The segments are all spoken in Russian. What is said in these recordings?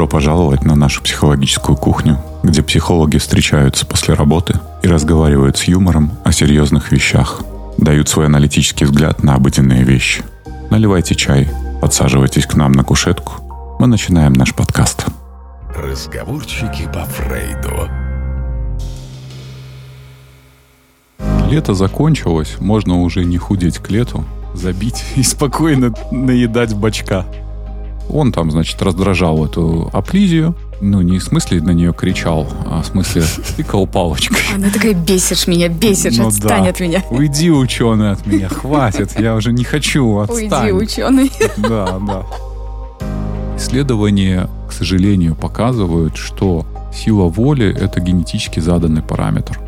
Добро пожаловать на нашу психологическую кухню, где психологи встречаются после работы и разговаривают с юмором о серьезных вещах, дают свой аналитический взгляд на обыденные вещи. Наливайте чай, подсаживайтесь к нам на кушетку. Мы начинаем наш подкаст. Разговорчики по Фрейду. Лето закончилось, можно уже не худеть к лету, забить и спокойно наедать бачка. Он там, значит, раздражал эту аплизию. Ну, не в смысле на нее кричал, а в смысле тыкал палочкой. Она такая, бесишь меня, бесишь, Ну отстань да. от меня. Уйди, ученый, от меня, хватит, я уже не хочу, отстань. Уйди, ученый. Да, да. Исследования, к сожалению, показывают, что сила воли – это генетически заданный параметр.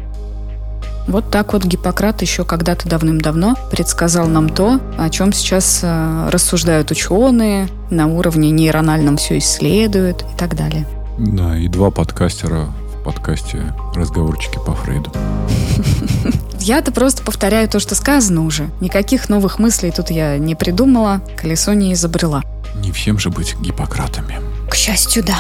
Вот так вот Гиппократ еще когда-то давным-давно предсказал нам то, о чем сейчас э, рассуждают ученые, на уровне нейрональном все исследуют и так далее. Да, и два подкастера в подкасте «Разговорчики по Фрейду». Я-то просто повторяю то, что сказано уже. Никаких новых мыслей тут я не придумала, колесо не изобрела. Не всем же быть Гиппократами. К счастью, да.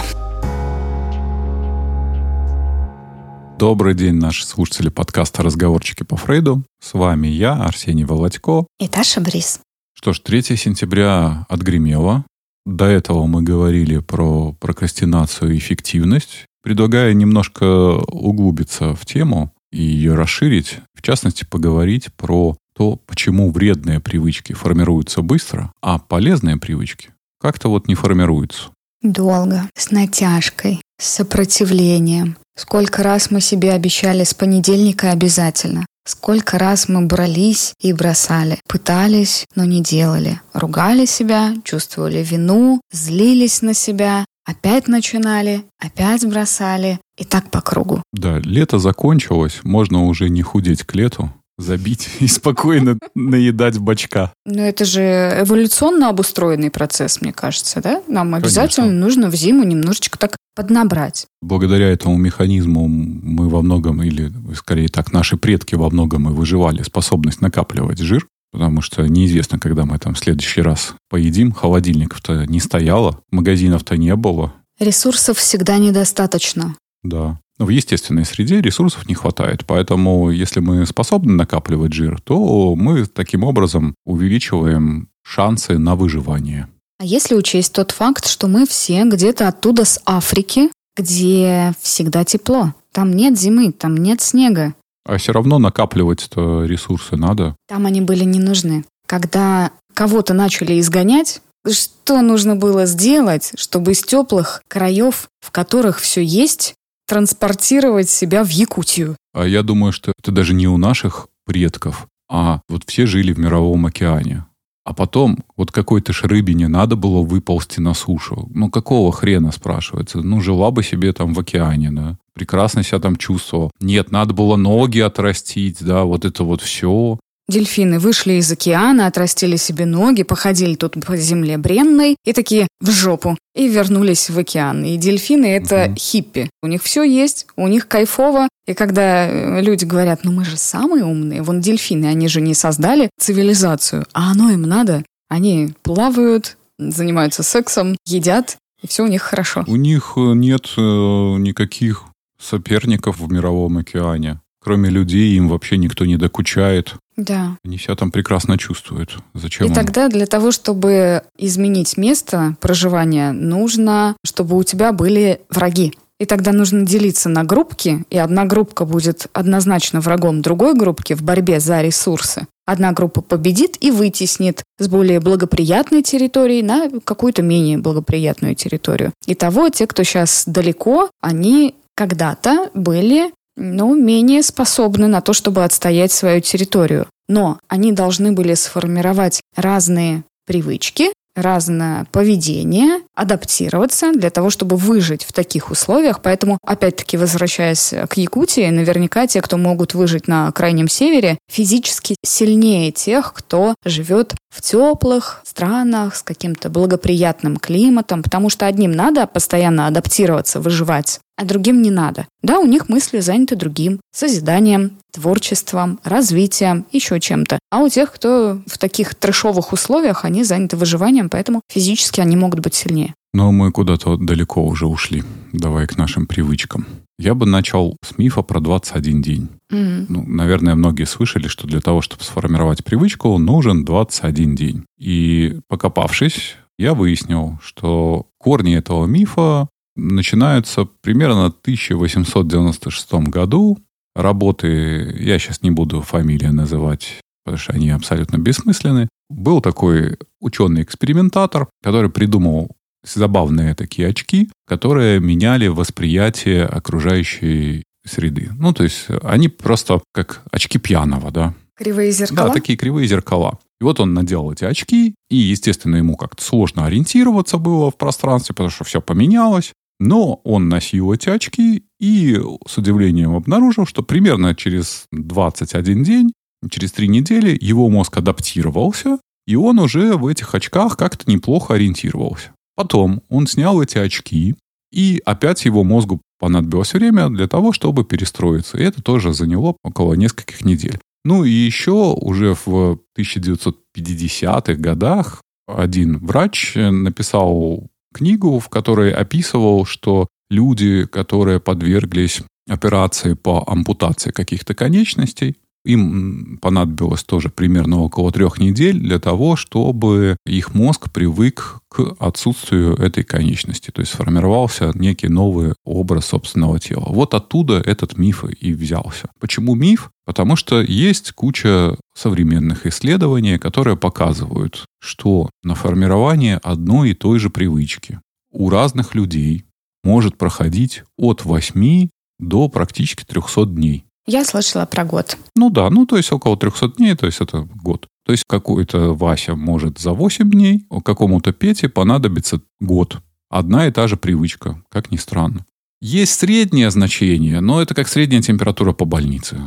Добрый день, наши слушатели подкаста «Разговорчики по Фрейду». С вами я, Арсений Володько. И Таша Брис. Что ж, 3 сентября отгремело. До этого мы говорили про прокрастинацию и эффективность. Предлагаю немножко углубиться в тему и ее расширить. В частности, поговорить про то, почему вредные привычки формируются быстро, а полезные привычки как-то вот не формируются. Долго, с натяжкой, с сопротивлением. Сколько раз мы себе обещали с понедельника обязательно. Сколько раз мы брались и бросали. Пытались, но не делали. Ругали себя, чувствовали вину, злились на себя. Опять начинали, опять бросали. И так по кругу. Да, лето закончилось, можно уже не худеть к лету, забить и спокойно наедать бачка. Но это же эволюционно обустроенный процесс, мне кажется, да? Нам обязательно Конечно. нужно в зиму немножечко так поднабрать. Благодаря этому механизму мы во многом, или скорее так, наши предки во многом и выживали способность накапливать жир, потому что неизвестно, когда мы там в следующий раз поедим, холодильников-то не стояло, магазинов-то не было, Ресурсов всегда недостаточно. да. В естественной среде ресурсов не хватает, поэтому если мы способны накапливать жир, то мы таким образом увеличиваем шансы на выживание. А если учесть тот факт, что мы все где-то оттуда с Африки, где всегда тепло, там нет зимы, там нет снега, А все равно накапливать-то ресурсы надо. там они были не нужны. Когда кого-то начали изгонять, что нужно было сделать, чтобы из теплых краев, в которых все есть, транспортировать себя в Якутию? А я думаю, что это даже не у наших предков, а вот все жили в мировом океане. А потом вот какой-то ж рыбине надо было выползти на сушу. Ну какого хрена, спрашивается? Ну жила бы себе там в океане, да. Прекрасно себя там чувствовала. Нет, надо было ноги отрастить, да, вот это вот все. Дельфины вышли из океана, отрастили себе ноги, походили тут по земле бренной и такие в жопу. И вернулись в океан. И дельфины — это Мгм. хиппи. У них все есть, у них кайфово. И когда э, люди говорят, ну мы же самые умные, вон дельфины, они же не создали цивилизацию, а оно им надо. Они плавают, занимаются сексом, едят, и все у них хорошо. У них э, нет э, никаких соперников в мировом океане. Кроме людей им вообще никто не докучает. Да. Они себя там прекрасно чувствуют. Зачем И им? тогда для того, чтобы изменить место проживания, нужно, чтобы у тебя были враги. И тогда нужно делиться на группки, и одна группка будет однозначно врагом другой группки в борьбе за ресурсы. Одна группа победит и вытеснит с более благоприятной территории на какую-то менее благоприятную территорию. Итого, те, кто сейчас далеко, они когда-то были ну, менее способны на то, чтобы отстоять свою территорию. Но они должны были сформировать разные привычки, разное поведение, адаптироваться для того, чтобы выжить в таких условиях. Поэтому, опять-таки, возвращаясь к Якутии, наверняка те, кто могут выжить на крайнем севере, физически сильнее тех, кто живет в теплых странах с каким-то благоприятным климатом, потому что одним надо постоянно адаптироваться, выживать, а другим не надо. Да, у них мысли заняты другим, созиданием, творчеством, развитием, еще чем-то. А у тех, кто в таких трешовых условиях, они заняты выживанием, поэтому физически они могут быть сильнее. Но мы куда-то далеко уже ушли. Давай к нашим привычкам. Я бы начал с мифа про 21 день. Мгм. Ну, наверное, многие слышали, что для того, чтобы сформировать привычку, нужен 21 день. И покопавшись, я выяснил, что корни этого мифа начинаются примерно в 1896 году. Работы, я сейчас не буду фамилии называть, потому что они абсолютно бессмысленны. Был такой ученый-экспериментатор, который придумал забавные такие очки, которые меняли восприятие окружающей среды. Ну, то есть они просто как очки пьяного, да. Кривые зеркала? Да, такие кривые зеркала. И вот он надел эти очки, и, естественно, ему как-то сложно ориентироваться было в пространстве, потому что все поменялось. Но он носил эти очки и с удивлением обнаружил, что примерно через 21 день, через 3 недели его мозг адаптировался, и он уже в этих очках как-то неплохо ориентировался. Потом он снял эти очки, и опять его мозгу понадобилось время для того, чтобы перестроиться. И это тоже заняло около нескольких недель. Ну и еще уже в 1950-х годах один врач написал книгу, в которой описывал, что люди, которые подверглись операции по ампутации каких-то конечностей, им понадобилось тоже примерно около трех недель для того, чтобы их мозг привык к отсутствию этой конечности. То есть сформировался некий новый образ собственного тела. Вот оттуда этот миф и взялся. Почему миф? Потому что есть куча современных исследований, которые показывают, что на формирование одной и той же привычки у разных людей может проходить от 8 до практически 300 дней. Я слышала про год. Ну да, ну то есть около 300 дней, то есть это год. То есть какой-то Вася может за 8 дней, а какому-то Пете понадобится год. Одна и та же привычка, как ни странно. Есть среднее значение, но это как средняя температура по больнице.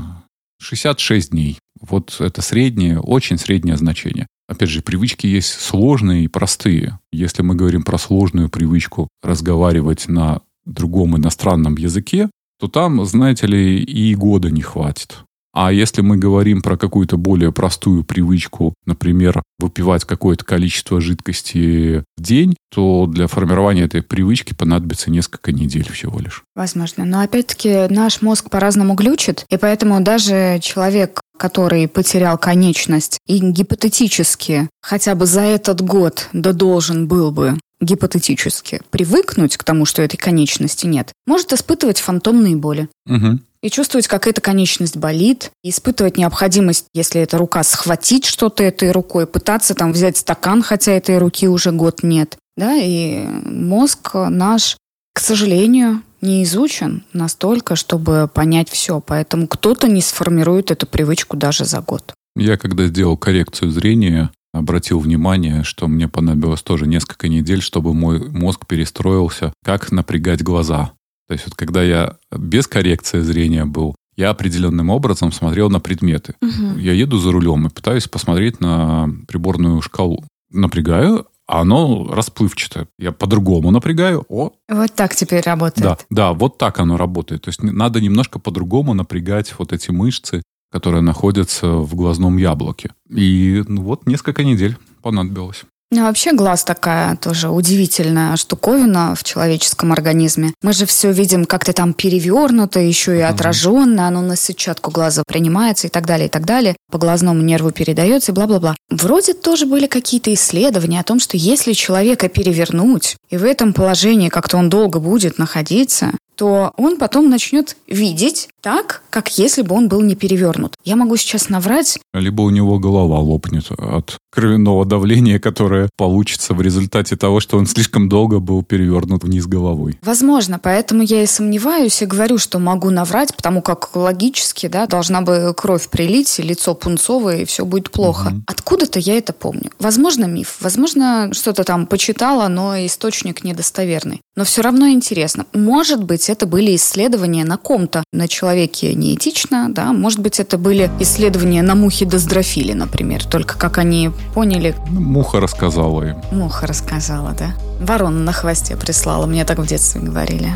66 дней. Вот это среднее, очень среднее значение. Опять же, привычки есть сложные и простые. Если мы говорим про сложную привычку разговаривать на другом иностранном языке, то там, знаете ли, и года не хватит. А если мы говорим про какую-то более простую привычку, например, выпивать какое-то количество жидкости в день, то для формирования этой привычки понадобится несколько недель всего лишь. Возможно. Но опять-таки наш мозг по-разному глючит, и поэтому даже человек, который потерял конечность и гипотетически хотя бы за этот год да должен был бы гипотетически привыкнуть к тому, что этой конечности нет, может испытывать фантомные боли. Угу. И чувствовать, как эта конечность болит, и испытывать необходимость, если это рука, схватить что-то этой рукой, пытаться там взять стакан, хотя этой руки уже год нет. Да, и мозг наш, к сожалению, не изучен настолько, чтобы понять все. Поэтому кто-то не сформирует эту привычку даже за год. Я когда сделал коррекцию зрения, обратил внимание, что мне понадобилось тоже несколько недель, чтобы мой мозг перестроился, как напрягать глаза. То есть вот когда я без коррекции зрения был, я определенным образом смотрел на предметы. Мгм. Я еду за рулем и пытаюсь посмотреть на приборную шкалу. Напрягаю, а оно расплывчато. Я по-другому напрягаю. О, Вот так теперь работает. да, да, вот так оно работает. То есть надо немножко по-другому напрягать вот эти мышцы, которые находятся в глазном яблоке. И ну, вот несколько недель понадобилось. Ну, вообще глаз такая тоже удивительная штуковина в человеческом организме. Мы же все видим как-то там перевернуто, еще и отраженно, оно на сетчатку глаза принимается и так далее, и так далее. По глазному нерву передается и бла-бла-бла. Вроде тоже были какие-то исследования о том, что если человека перевернуть, и в этом положении как-то он долго будет находиться, то он потом начнет видеть так, как если бы он был не перевернут. Я могу сейчас наврать, Либо у него голова лопнет от кровяного давления, которое получится в результате того, что он слишком долго был перевернут вниз головой. Возможно, поэтому я и сомневаюсь и говорю, что могу наврать, потому как логически, да, должна бы кровь прилить, лицо пунцовое, и все будет плохо. Мгм. Откуда-то я это помню. Возможно, миф, возможно, что-то там почитала, но источник недостоверный. Но все равно интересно. Может быть, это были исследования на ком-то, на человеке неэтично, да, может быть, это были исследования на мухе доздрофиле, например, только как они поняли, Муха рассказала им. Муха рассказала, да? Ворона на хвосте прислала, мне так в детстве говорили.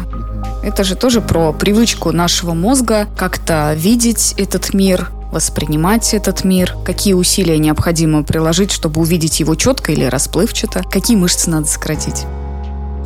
Это же тоже про привычку нашего мозга как-то видеть этот мир, воспринимать этот мир, какие усилия необходимо приложить, чтобы увидеть его четко или расплывчато, какие мышцы надо сократить.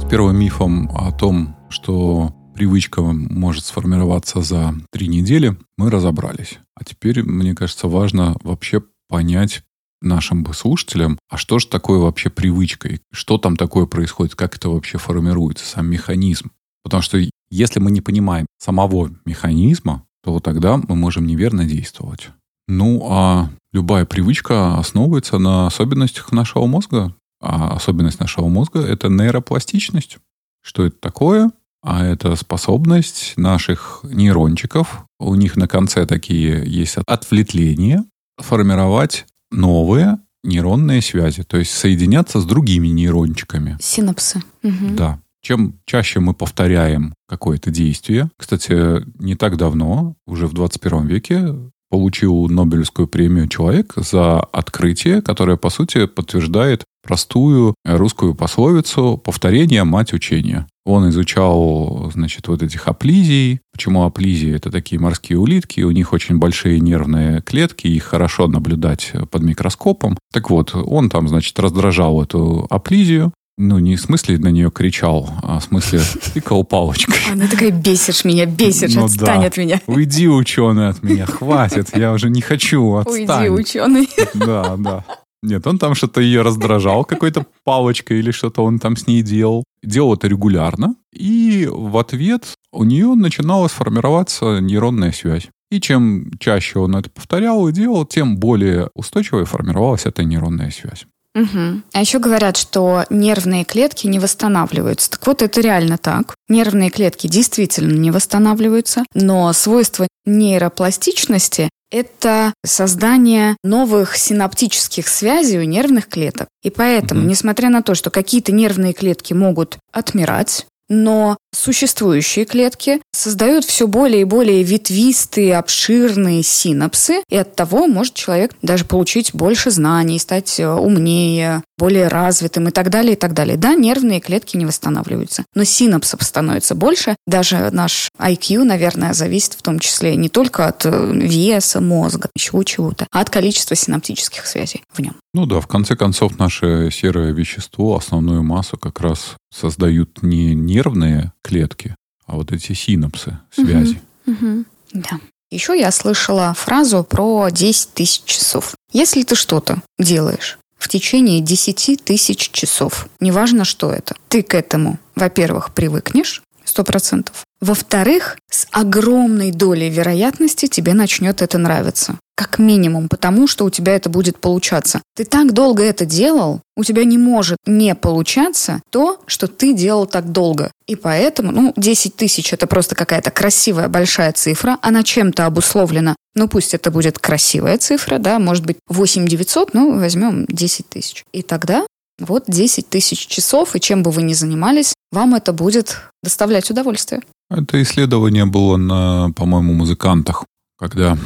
первым мифом о том, что привычка может сформироваться за три недели, мы разобрались. А теперь, мне кажется, важно вообще понять нашим слушателям, а что же такое вообще привычка, и что там такое происходит, как это вообще формируется, сам механизм. Потому что если мы не понимаем самого механизма, то тогда мы можем неверно действовать. Ну, а любая привычка основывается на особенностях нашего мозга. А особенность нашего мозга – это нейропластичность. Что это такое? А это способность наших нейрончиков, у них на конце такие есть отвлечения, формировать новые нейронные связи, то есть соединяться с другими нейрончиками. Синапсы. Угу. Да. Чем чаще мы повторяем какое-то действие, кстати, не так давно, уже в 21 веке, получил Нобелевскую премию человек за открытие, которое, по сути, подтверждает простую русскую пословицу «повторение – мать учения». Он изучал, значит, вот этих аплизий. Почему аплизии? Это такие морские улитки, у них очень большие нервные клетки, их хорошо наблюдать под микроскопом. Так вот, он там, значит, раздражал эту аплизию, ну, не в смысле на нее кричал, а в смысле тыкал палочкой. Она такая, бесишь меня, бесишь, ну, отстань да. от меня. Уйди, ученый, от меня, хватит, я уже не хочу, отстань. Уйди, ученый. Да, да. Нет, он там что-то ее раздражал какой-то палочкой или что-то он там с ней делал. Делал это регулярно. И в ответ у нее начинала сформироваться нейронная связь. И чем чаще он это повторял и делал, тем более устойчивой формировалась эта нейронная связь. Угу. А еще говорят, что нервные клетки не восстанавливаются. Так вот, это реально так. Нервные клетки действительно не восстанавливаются, но свойство нейропластичности это создание новых синаптических связей у нервных клеток. И поэтому, mm несмотря на то, что какие-то нервные клетки могут отмирать, но существующие клетки создают все более и более ветвистые, обширные синапсы, и от того может человек даже получить больше знаний, стать э, умнее, более развитым и так далее, и так далее. Да, нервные клетки не восстанавливаются, но синапсов становится больше. Даже наш IQ, наверное, зависит в том числе не только от э, веса мозга, еще чего-то, а от количества синаптических связей в нем. Ну да, в конце концов, наше серое вещество, основную массу как раз создают не нервные клетки, а вот эти синапсы, связи. Угу, угу, да. Еще я слышала фразу про 10 тысяч часов. Если ты что-то делаешь в течение 10 тысяч часов, неважно, что это, ты к этому, во-первых, привыкнешь, сто процентов. Во-вторых, с огромной долей вероятности тебе начнет это нравиться. Как минимум, потому что у тебя это будет получаться. Ты так долго это делал, у тебя не может не получаться то, что ты делал так долго. И поэтому, ну, 10 тысяч это просто какая-то красивая большая цифра, она чем-то обусловлена. Ну, пусть это будет красивая цифра, да, может быть 8 900, ну, возьмем 10 тысяч. И тогда вот 10 тысяч часов, и чем бы вы ни занимались, вам это будет доставлять удовольствие. Это исследование было на, по-моему, музыкантах, когда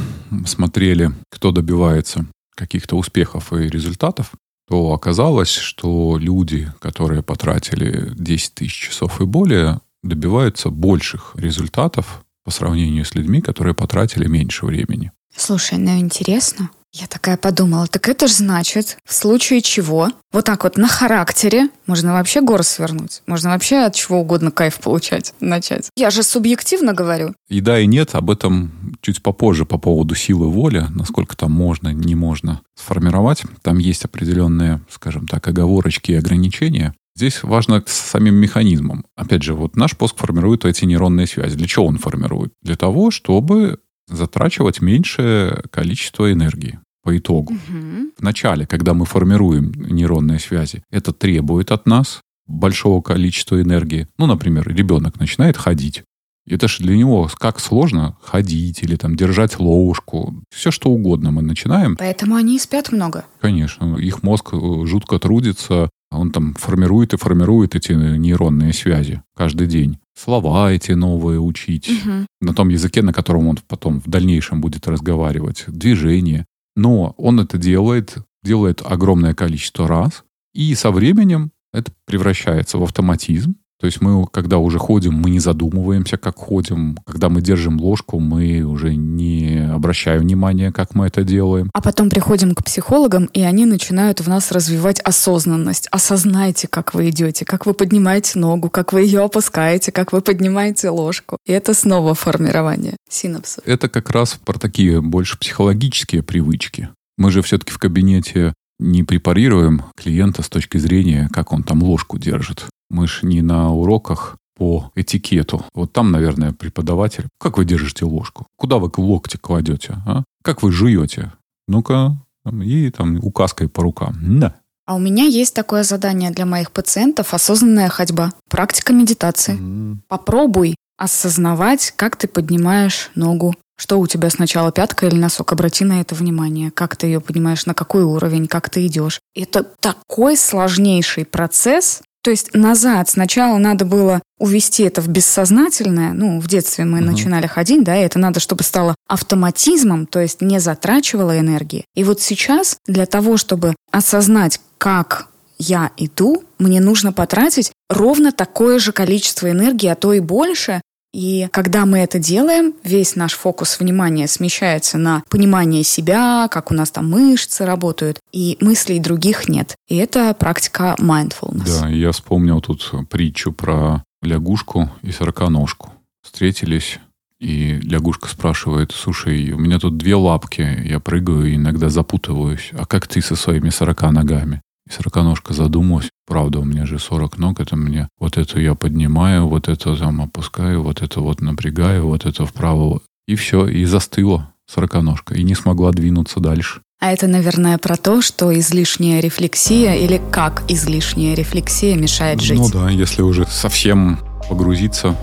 смотрели, кто добивается каких-то успехов и результатов, то оказалось, что люди, которые потратили 10 тысяч часов и более, добиваются больших результатов по сравнению с людьми, которые потратили меньше времени. Слушай, ну интересно. Я такая подумала, так это же значит, в случае чего, вот так вот на характере можно вообще горы свернуть. Можно вообще от чего угодно кайф получать, начать. Я же субъективно говорю. И да, и нет, об этом чуть попозже по поводу силы воли, насколько там можно, не можно сформировать. Там есть определенные, скажем так, оговорочки и ограничения. Здесь важно с самим механизмом. Опять же, вот наш мозг формирует эти нейронные связи. Для чего он формирует? Для того, чтобы затрачивать меньшее количество энергии по итогу. Угу. В начале, когда мы формируем нейронные связи, это требует от нас большого количества энергии. Ну, например, ребенок начинает ходить. Это же для него как сложно ходить или там держать ложку. Все что угодно мы начинаем. Поэтому они и спят много. Конечно. Их мозг э, жутко трудится. Он там формирует и формирует эти нейронные связи каждый день слова эти новые учить, угу. на том языке, на котором он потом в дальнейшем будет разговаривать, движение. Но он это делает, делает огромное количество раз, и со временем это превращается в автоматизм, То есть мы, когда уже ходим, мы не задумываемся, как ходим. Когда мы держим ложку, мы уже не обращаем внимания, как мы это делаем. А потом приходим к психологам, и они начинают в нас развивать осознанность. Осознайте, как вы идете, как вы поднимаете ногу, как вы ее опускаете, как вы поднимаете ложку. И это снова формирование синапсов. Это как раз про такие больше психологические привычки. Мы же все-таки в кабинете не препарируем клиента с точки зрения, как он там ложку держит. Мы же не на уроках по этикету. Вот там, наверное, преподаватель. Как вы держите ложку? Куда вы локти кладете? А? Как вы жуете? Ну-ка, и там указкой по рукам. Да. А у меня есть такое задание для моих пациентов – осознанная ходьба. Практика медитации. Mm. Попробуй осознавать, как ты поднимаешь ногу. Что у тебя сначала пятка или носок? Обрати на это внимание. Как ты ее поднимаешь, на какой уровень, как ты идешь. Это такой сложнейший процесс, то есть назад сначала надо было увести это в бессознательное. Ну, в детстве мы uh-huh. начинали ходить, да, и это надо, чтобы стало автоматизмом, то есть не затрачивало энергии. И вот сейчас для того, чтобы осознать, как я иду, мне нужно потратить ровно такое же количество энергии, а то и больше, и когда мы это делаем, весь наш фокус внимания смещается на понимание себя, как у нас там мышцы работают, и мыслей других нет. И это практика mindfulness. Да, я вспомнил тут притчу про лягушку и сороконожку. Встретились, и лягушка спрашивает, слушай, у меня тут две лапки, я прыгаю и иногда запутываюсь. А как ты со своими сорока ногами? И сороконожка задумалась, правда, у меня же 40 ног, это мне вот это я поднимаю, вот это там опускаю, вот это вот напрягаю, вот это вправо. И все, и застыла сороконожка, и не смогла двинуться дальше. А это, наверное, про то, что излишняя рефлексия или как излишняя рефлексия мешает жить. Ну да, если уже совсем погрузиться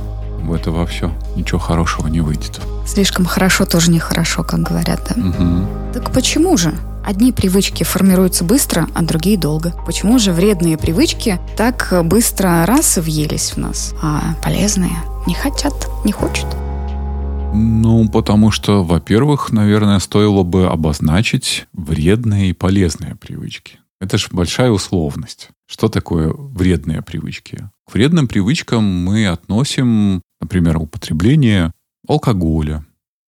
в это во все, ничего хорошего не выйдет. Слишком хорошо тоже нехорошо, как говорят, да? Угу. Так почему же? Одни привычки формируются быстро, а другие долго. Почему же вредные привычки так быстро раз и въелись в нас, а полезные не хотят, не хочут? Ну, потому что, во-первых, наверное, стоило бы обозначить вредные и полезные привычки. Это же большая условность. Что такое вредные привычки? К вредным привычкам мы относим, например, употребление алкоголя,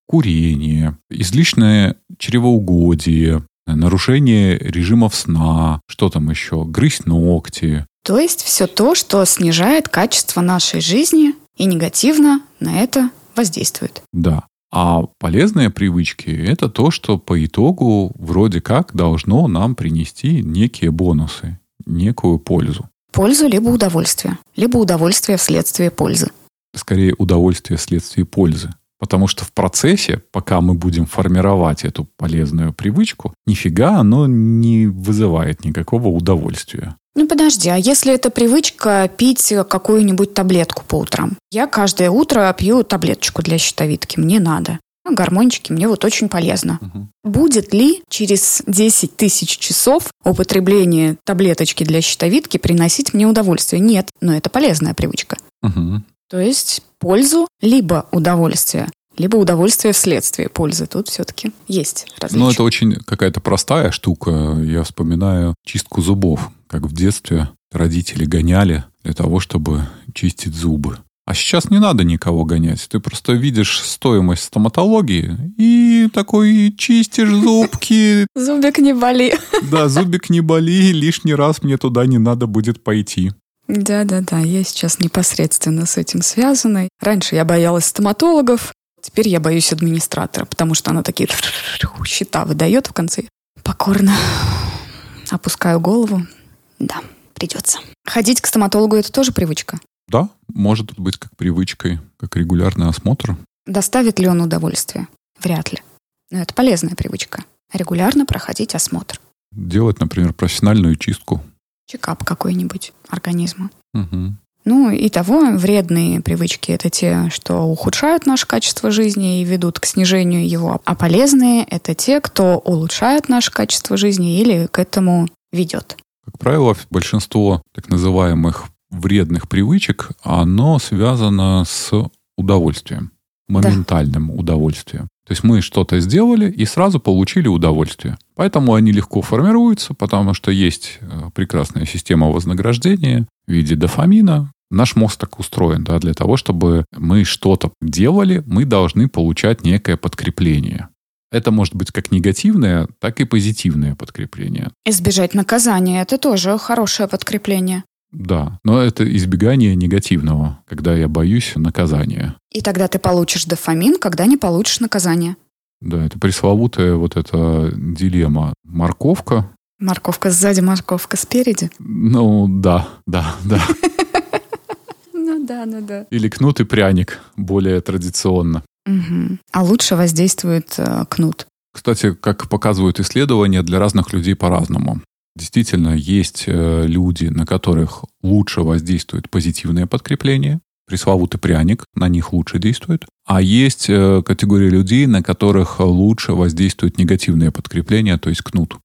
курение, излишнее чревоугодие, нарушение режимов сна, что там еще, грызть ногти. То есть все то, что снижает качество нашей жизни и негативно на это воздействует. Да. А полезные привычки – это то, что по итогу вроде как должно нам принести некие бонусы, некую пользу. Пользу либо удовольствие, либо удовольствие вследствие пользы. Скорее, удовольствие вследствие пользы. Потому что в процессе, пока мы будем формировать эту полезную привычку, нифига оно не вызывает никакого удовольствия. Ну подожди, а если это привычка пить какую-нибудь таблетку по утрам? Я каждое утро пью таблеточку для щитовидки, мне надо. Ну, гормончики мне вот очень полезно. Угу. Будет ли через 10 тысяч часов употребление таблеточки для щитовидки приносить мне удовольствие? Нет, но это полезная привычка. Угу. То есть пользу либо удовольствие, либо удовольствие вследствие пользы. Тут все-таки есть различия. Ну, это очень какая-то простая штука. Я вспоминаю чистку зубов, как в детстве родители гоняли для того, чтобы чистить зубы. А сейчас не надо никого гонять. Ты просто видишь стоимость стоматологии и такой чистишь зубки. Зубик не боли. Да, зубик не боли, лишний раз мне туда не надо будет пойти. Да-да-да, я сейчас непосредственно с этим связана. Раньше я боялась стоматологов, теперь я боюсь администратора, потому что она такие счета выдает в конце. Покорно опускаю голову. Да, придется. Ходить к стоматологу – это тоже привычка? Да, может быть как привычкой, как регулярный осмотр. Доставит ли он удовольствие? Вряд ли. Но это полезная привычка. Регулярно проходить осмотр. Делать, например, профессиональную чистку чекап какой-нибудь организма. Угу. Ну и того, вредные привычки – это те, что ухудшают наше качество жизни и ведут к снижению его. А полезные – это те, кто улучшает наше качество жизни или к этому ведет. Как правило, большинство так называемых вредных привычек, оно связано с удовольствием, моментальным да. удовольствием. То есть мы что-то сделали и сразу получили удовольствие. Поэтому они легко формируются, потому что есть э, прекрасная система вознаграждения в виде дофамина, Наш мозг так устроен, да, для того, чтобы мы что-то делали, мы должны получать некое подкрепление. Это может быть как негативное, так и позитивное подкрепление. Избежать наказания – это тоже хорошее подкрепление. Да, но это избегание негативного, когда я боюсь наказания. И тогда ты получишь дофамин, когда не получишь наказание. Да, это пресловутая вот эта дилемма. Морковка. Морковка сзади, морковка спереди. Ну, да, да, да. Ну да, ну да. Или кнут и пряник, более традиционно. А лучше воздействует э, кнут. Кстати, как показывают исследования, для разных людей по-разному. Действительно, есть э, люди, на которых лучше воздействует позитивное подкрепление, пресловутый пряник, на них лучше действует. А есть э, категория людей, на которых лучше воздействует негативное подкрепление, то есть кнут.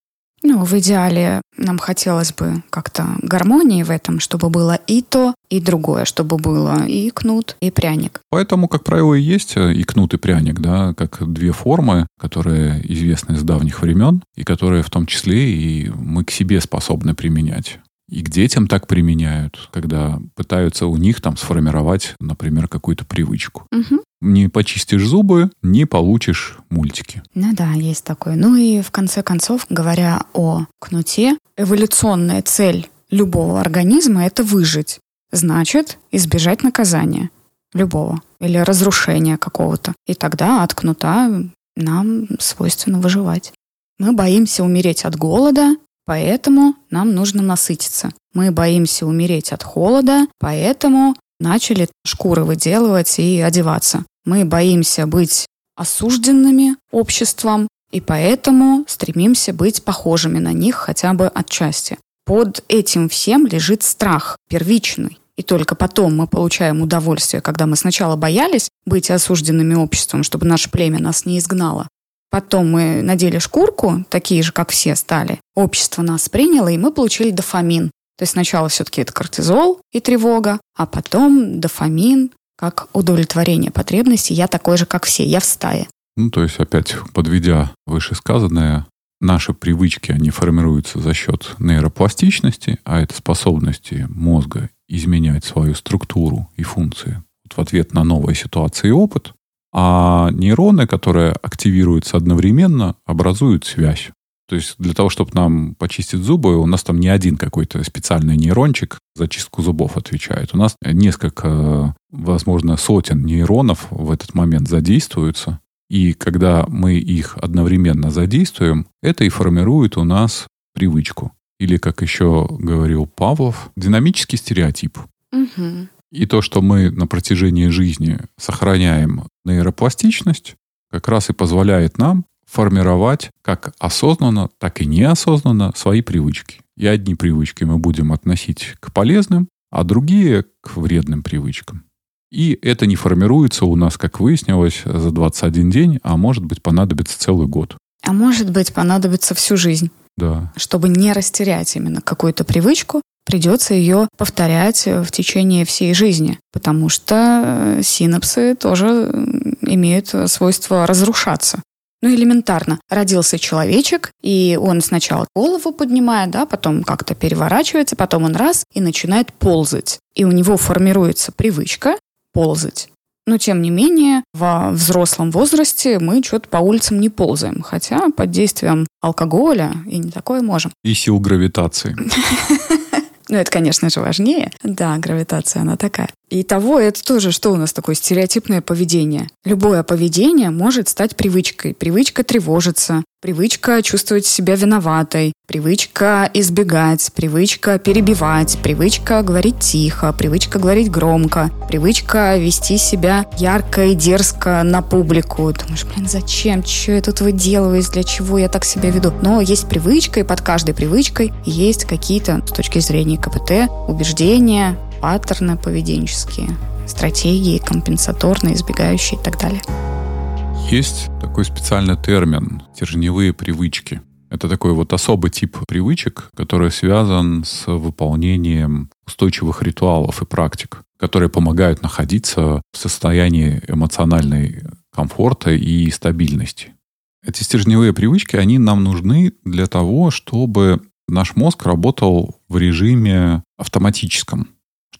Ну, в идеале нам хотелось бы как-то гармонии в этом, чтобы было и то, и другое, чтобы было и кнут, и пряник. Поэтому, как правило, и есть э, и кнут, и пряник, да, как две формы, которые известны с давних времен, и которые в том числе и мы к себе способны применять. И к детям так применяют, когда пытаются у них там сформировать, например, какую-то привычку. Угу. Не почистишь зубы, не получишь мультики. Ну да, есть такое. Ну и в конце концов, говоря о кнуте, эволюционная цель любого организма — это выжить. Значит, избежать наказания любого или разрушения какого-то. И тогда от кнута нам свойственно выживать. Мы боимся умереть от голода, Поэтому нам нужно насытиться. Мы боимся умереть от холода, поэтому начали шкуры выделывать и одеваться. Мы боимся быть осужденными обществом, и поэтому стремимся быть похожими на них хотя бы отчасти. Под этим всем лежит страх, первичный. И только потом мы получаем удовольствие, когда мы сначала боялись быть осужденными обществом, чтобы наше племя нас не изгнало, Потом мы надели шкурку, такие же, как все стали. Общество нас приняло, и мы получили дофамин. То есть сначала все-таки это кортизол и тревога, а потом дофамин, как удовлетворение потребностей. Я такой же, как все, я в стае. Ну, то есть, опять подведя вышесказанное, наши привычки, они формируются за счет нейропластичности, а это способности мозга изменять свою структуру и функции в ответ на новые ситуации и опыт. А нейроны, которые активируются одновременно, образуют связь. То есть для того, чтобы нам почистить зубы, у нас там не один какой-то специальный нейрончик за чистку зубов отвечает. У нас несколько, возможно, сотен нейронов в этот момент задействуются. И когда мы их одновременно задействуем, это и формирует у нас привычку. Или, как еще говорил Павлов, динамический стереотип. Угу. И то, что мы на протяжении жизни сохраняем нейропластичность, как раз и позволяет нам формировать как осознанно, так и неосознанно свои привычки. И одни привычки мы будем относить к полезным, а другие к вредным привычкам. И это не формируется у нас, как выяснилось, за 21 день, а может быть понадобится целый год. А может быть понадобится всю жизнь. Да. Чтобы не растерять именно какую-то привычку, придется ее повторять в течение всей жизни, потому что э, синапсы тоже имеют свойство разрушаться. Ну, элементарно. Родился человечек, и он сначала голову поднимает, да, потом как-то переворачивается, потом он раз и начинает ползать. И у него формируется привычка ползать. Но, тем не менее, во взрослом возрасте мы что-то по улицам не ползаем. Хотя под действием алкоголя и не такое можем. И сил гравитации. Ну, это, конечно же, важнее. Да, гравитация, она такая. И того, это тоже что у нас такое стереотипное поведение. Любое поведение может стать привычкой. Привычка тревожиться, привычка чувствовать себя виноватой, привычка избегать, привычка перебивать, привычка говорить тихо, привычка говорить громко, привычка вести себя ярко и дерзко на публику. Думаешь, блин, зачем? Что я тут выделываюсь? Для чего я так себя веду? Но есть привычка, и под каждой привычкой есть какие-то, с точки зрения КПТ, убеждения, паттерны поведенческие, стратегии компенсаторные, избегающие и так далее. Есть такой специальный термин – стержневые привычки. Это такой вот особый тип привычек, который связан с выполнением устойчивых ритуалов и практик, которые помогают находиться в состоянии эмоциональной комфорта и стабильности. Эти стержневые привычки, они нам нужны для того, чтобы наш мозг работал в режиме автоматическом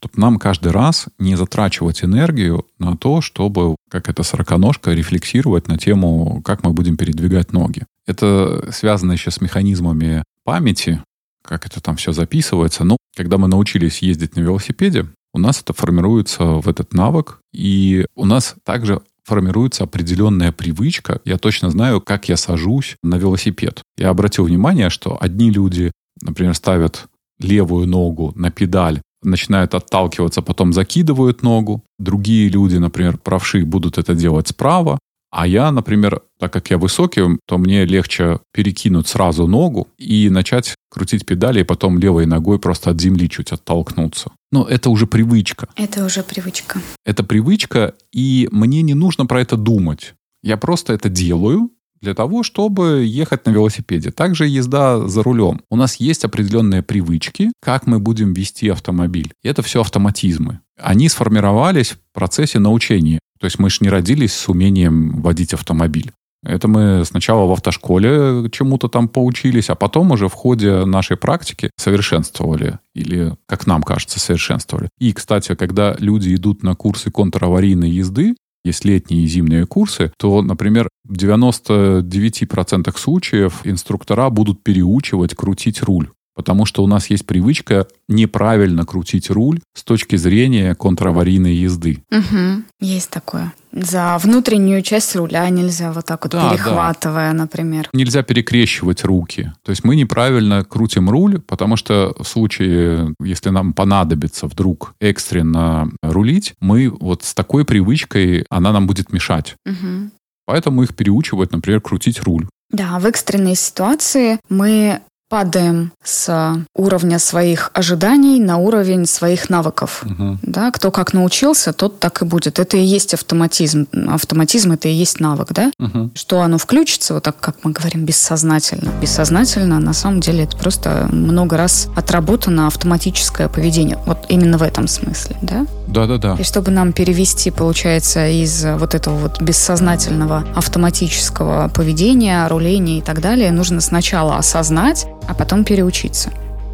чтобы нам каждый раз не затрачивать энергию на то, чтобы, как эта сороконожка, рефлексировать на тему, как мы будем передвигать ноги. Это связано еще с механизмами памяти, как это там все записывается. Ну, когда мы научились ездить на велосипеде, у нас это формируется в этот навык, и у нас также формируется определенная привычка. Я точно знаю, как я сажусь на велосипед. Я обратил внимание, что одни люди, например, ставят левую ногу на педаль, начинают отталкиваться, потом закидывают ногу. Другие люди, например, правши, будут это делать справа. А я, например, так как я высокий, то мне легче перекинуть сразу ногу и начать крутить педали, и потом левой ногой просто от земли чуть оттолкнуться. Но это уже привычка. Это уже привычка. Это привычка, и мне не нужно про это думать. Я просто это делаю, для того, чтобы ехать на велосипеде. Также езда за рулем. У нас есть определенные привычки, как мы будем вести автомобиль. И это все автоматизмы. Они сформировались в процессе научения. То есть мы же не родились с умением водить автомобиль. Это мы сначала в автошколе чему-то там поучились, а потом уже в ходе нашей практики совершенствовали. Или, как нам кажется, совершенствовали. И, кстати, когда люди идут на курсы контраварийной езды, есть летние и зимние курсы, то, например, в 99% случаев инструктора будут переучивать крутить руль. Потому что у нас есть привычка неправильно крутить руль с точки зрения контраварийной езды. Угу, есть такое. За внутреннюю часть руля нельзя вот так вот да, перехватывая, да. например. Нельзя перекрещивать руки. То есть мы неправильно крутим руль, потому что в случае, если нам понадобится вдруг экстренно рулить, мы вот с такой привычкой, она нам будет мешать. Угу. Поэтому их переучивают, например, крутить руль. Да, в экстренной ситуации мы падаем с уровня своих ожиданий на уровень своих навыков. Угу. Да, кто как научился, тот так и будет. Это и есть автоматизм. Автоматизм это и есть навык, да? Угу. Что оно включится, вот так как мы говорим, бессознательно. Бессознательно, на самом деле, это просто много раз отработано автоматическое поведение. Вот именно в этом смысле, да? Да-да-да. И чтобы нам перевести, получается, из вот этого вот бессознательного автоматического поведения, руления и так далее, нужно сначала осознать, а потом переучиться.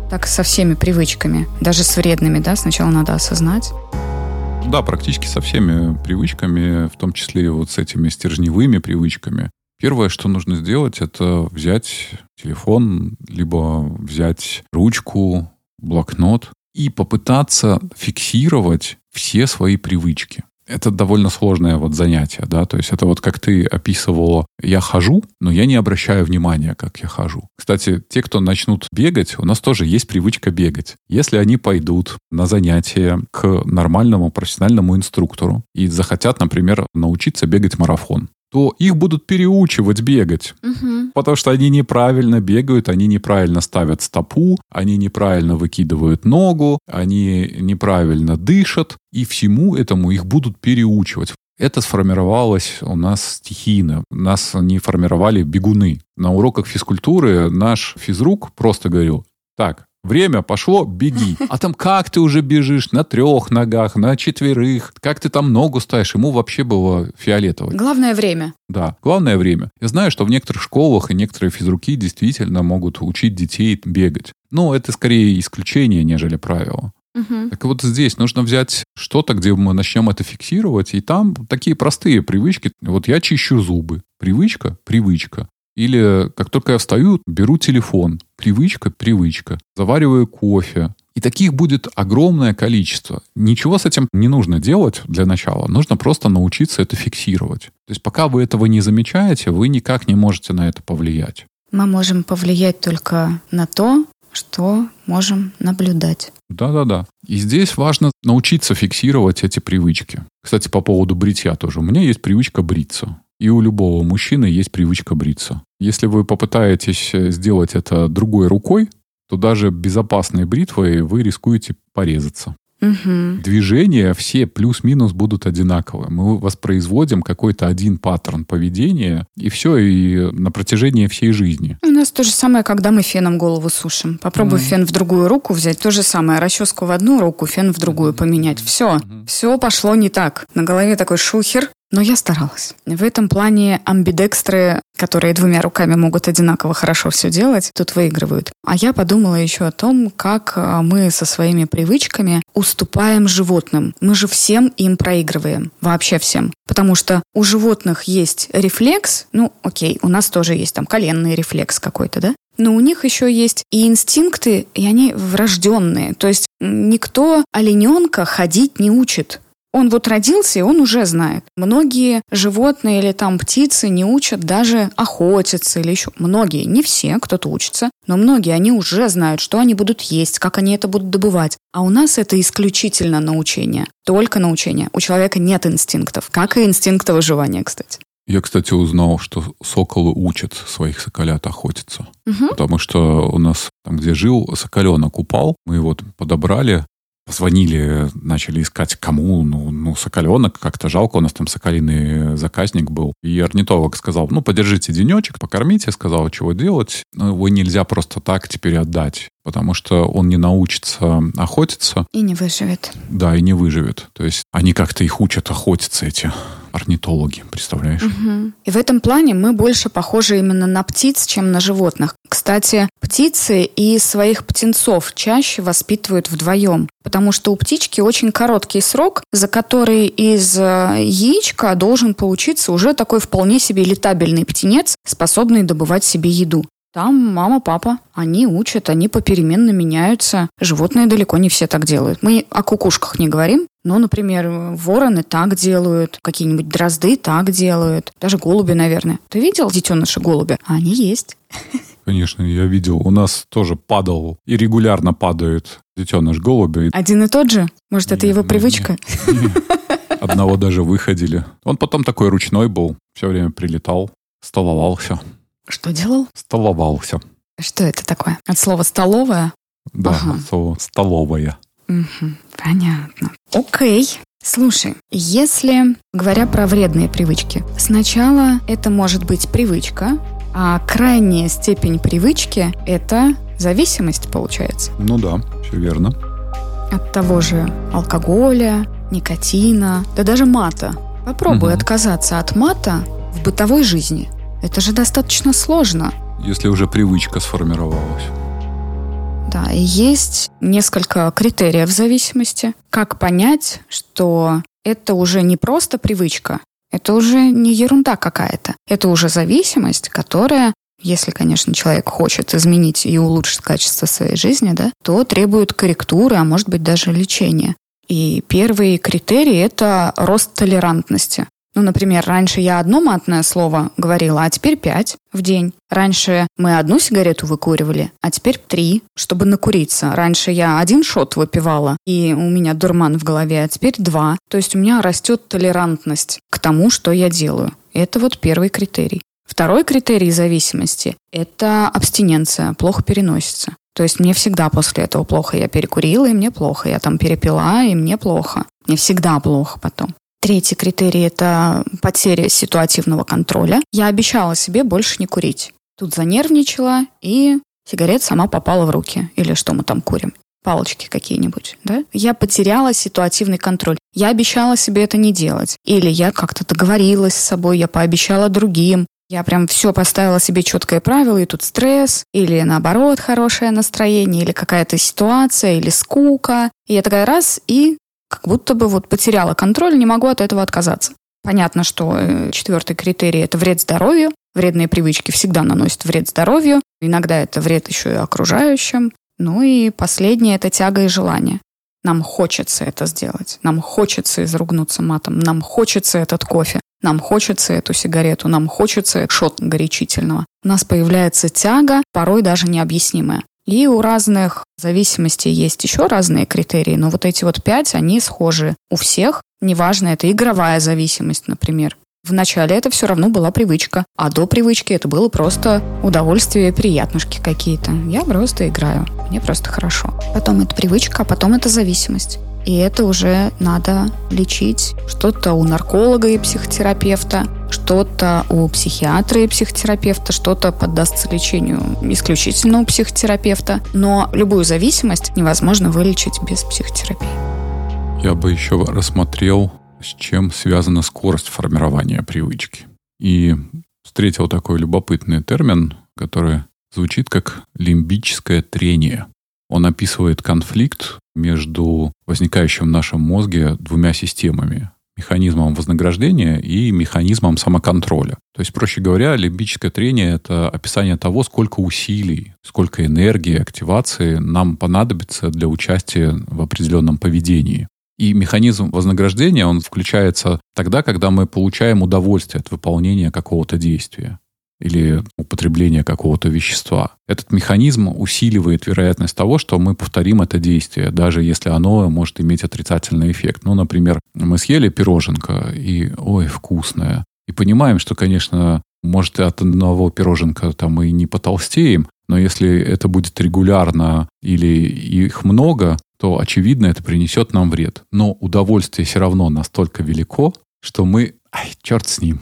Так со всеми привычками, даже с вредными, да, сначала надо осознать. Да, практически со всеми привычками, в том числе вот с этими стержневыми привычками. Первое, что нужно сделать, это взять телефон, либо взять ручку, блокнот и попытаться фиксировать все свои привычки это довольно сложное вот занятие, да, то есть это вот как ты описывала, я хожу, но я не обращаю внимания, как я хожу. Кстати, те, кто начнут бегать, у нас тоже есть привычка бегать. Если они пойдут на занятия к нормальному профессиональному инструктору и захотят, например, научиться бегать марафон, то их будут переучивать бегать. Угу. Потому что они неправильно бегают, они неправильно ставят стопу, они неправильно выкидывают ногу, они неправильно дышат, и всему этому их будут переучивать. Это сформировалось у нас стихийно. Нас не формировали бегуны. На уроках физкультуры наш физрук просто говорил, так, Время пошло, беги. А там как ты уже бежишь? На трех ногах, на четверых. Как ты там ногу ставишь? Ему вообще было фиолетово. Главное время. Да, главное время. Я знаю, что в некоторых школах и некоторые физруки действительно могут учить детей бегать. Но это скорее исключение, нежели правило. Угу. Так вот здесь нужно взять что-то, где мы начнем это фиксировать, и там такие простые привычки. Вот я чищу зубы. Привычка, привычка. Или как только я встаю, беру телефон. Привычка, привычка. Завариваю кофе. И таких будет огромное количество. Ничего с этим не нужно делать для начала. Нужно просто научиться это фиксировать. То есть пока вы этого не замечаете, вы никак не можете на это повлиять. Мы можем повлиять только на то, что можем наблюдать. Да-да-да. И здесь важно научиться фиксировать эти привычки. Кстати, по поводу бритья тоже. У меня есть привычка бриться. И у любого мужчины есть привычка бриться. Если вы попытаетесь э, сделать это другой рукой, то даже безопасной бритвой вы рискуете порезаться. Угу. Движения все плюс-минус будут одинаковые. Мы воспроизводим какой-то один паттерн поведения, и все, и на протяжении всей жизни. У нас то же самое, когда мы феном голову сушим. Попробуй mm. фен в другую руку взять, то же самое. Расческу в одну руку, фен в другую поменять. Все, mm-hmm. все пошло не так. На голове такой шухер, Но я старалась. В этом плане амбидекстры, которые двумя руками могут одинаково хорошо все делать, тут выигрывают. А я подумала еще о том, как а, мы со своими привычками уступаем животным. Мы же всем им проигрываем. Вообще всем. Потому что у животных есть рефлекс, ну, окей, у нас тоже есть там коленный рефлекс какой-то, да? но у них еще есть и инстинкты, и они врожденные. То есть никто олененка ходить не учит. Он вот родился, и он уже знает. Многие животные или там птицы не учат даже охотиться или еще. Многие, не все, кто-то учится, но многие, они уже знают, что они будут есть, как они это будут добывать. А у нас это исключительно научение. Только научение. У человека нет инстинктов. Как и инстинкта выживания, кстати. Я, кстати, узнал, что соколы учат своих соколят охотиться. Угу. Потому что у нас там, где жил, соколенок упал. Мы его подобрали, Позвонили, начали искать, кому, ну, ну, соколенок, как-то жалко, у нас там соколиный заказник был. И орнитолог сказал, ну, подержите денечек, покормите, сказал, чего делать. Но его нельзя просто так теперь отдать, потому что он не научится охотиться. И не выживет. Да, и не выживет. То есть они как-то их учат охотиться, эти орнитологи, представляешь? Угу. И в этом плане мы больше похожи именно на птиц, чем на животных. Кстати, птицы и своих птенцов чаще воспитывают вдвоем, потому что у птички очень короткий срок, за который из э, яичка должен получиться уже такой вполне себе летабельный птенец, способный добывать себе еду. Там мама, папа, они учат, они попеременно меняются. Животные далеко не все так делают. Мы о кукушках не говорим, но, например, вороны так делают, какие-нибудь дрозды так делают, даже голуби, наверное. Ты видел детеныши голубя? Они есть. Конечно, я видел. У нас тоже падал и регулярно падает детеныш голубя. Один и тот же? Может, это нет, его привычка? Нет, нет. Одного даже выходили. Он потом такой ручной был, все время прилетал, столовался. Что делал? Столовался. Что это такое? От слова «столовая»? Да, ага. от слова «столовая». Угу, понятно. Окей. Слушай, если, говоря про вредные привычки, сначала это может быть привычка, а крайняя степень привычки – это зависимость, получается. Ну да, все верно. От того же алкоголя, никотина, да даже мата. Попробуй угу. отказаться от мата в бытовой жизни – это же достаточно сложно. Если уже привычка сформировалась. Да, и есть несколько критериев зависимости. Как понять, что это уже не просто привычка, это уже не ерунда какая-то. Это уже зависимость, которая, если, конечно, человек хочет изменить и улучшить качество своей жизни, да, то требует корректуры, а может быть даже лечения. И первый критерий – это рост толерантности. Ну, например, раньше я одно матное слово говорила, а теперь пять в день. Раньше мы одну сигарету выкуривали, а теперь три, чтобы накуриться. Раньше я один шот выпивала, и у меня дурман в голове, а теперь два. То есть у меня растет толерантность к тому, что я делаю. Это вот первый критерий. Второй критерий зависимости – это абстиненция, плохо переносится. То есть мне всегда после этого плохо. Я перекурила, и мне плохо. Я там перепила, и мне плохо. Мне всегда плохо потом. Третий критерий – это потеря ситуативного контроля. Я обещала себе больше не курить. Тут занервничала, и сигарет сама попала в руки. Или что мы там курим? палочки какие-нибудь, да? Я потеряла ситуативный контроль. Я обещала себе это не делать. Или я как-то договорилась с собой, я пообещала другим. Я прям все поставила себе четкое правило, и тут стресс, или наоборот хорошее настроение, или какая-то ситуация, или скука. И я такая раз, и как будто бы вот потеряла контроль, не могу от этого отказаться. Понятно, что э, четвертый критерий – это вред здоровью. Вредные привычки всегда наносят вред здоровью. Иногда это вред еще и окружающим. Ну и последнее – это тяга и желание. Нам хочется это сделать. Нам хочется изругнуться матом. Нам хочется этот кофе. Нам хочется эту сигарету. Нам хочется шот горячительного. У нас появляется тяга, порой даже необъяснимая. И у разных зависимостей есть еще разные критерии, но вот эти вот пять, они схожи у всех. Неважно, это игровая зависимость, например. Вначале это все равно была привычка, а до привычки это было просто удовольствие, приятнушки какие-то. Я просто играю, мне просто хорошо. Потом это привычка, а потом это зависимость. И это уже надо лечить. Что-то у нарколога и психотерапевта, что-то у психиатра и психотерапевта, что-то поддастся лечению исключительно у психотерапевта. Но любую зависимость невозможно вылечить без психотерапии. Я бы еще рассмотрел с чем связана скорость формирования привычки. И встретил такой любопытный термин, который звучит как лимбическое трение. Он описывает конфликт между возникающим в нашем мозге двумя системами механизмом вознаграждения и механизмом самоконтроля. То есть, проще говоря, лимбическое трение — это описание того, сколько усилий, сколько энергии, активации нам понадобится для участия в определенном поведении. И механизм вознаграждения, он включается тогда, когда мы получаем удовольствие от выполнения какого-то действия или употребления какого-то вещества. Этот механизм усиливает вероятность того, что мы повторим это действие, даже если оно может иметь отрицательный эффект. Ну, например, мы съели пироженка, и, ой, вкусное. И понимаем, что, конечно, может, от одного пироженка там мы и не потолстеем, но если это будет регулярно или их много, то, очевидно, это принесет нам вред. Но удовольствие все равно настолько велико, что мы, ай, черт с ним,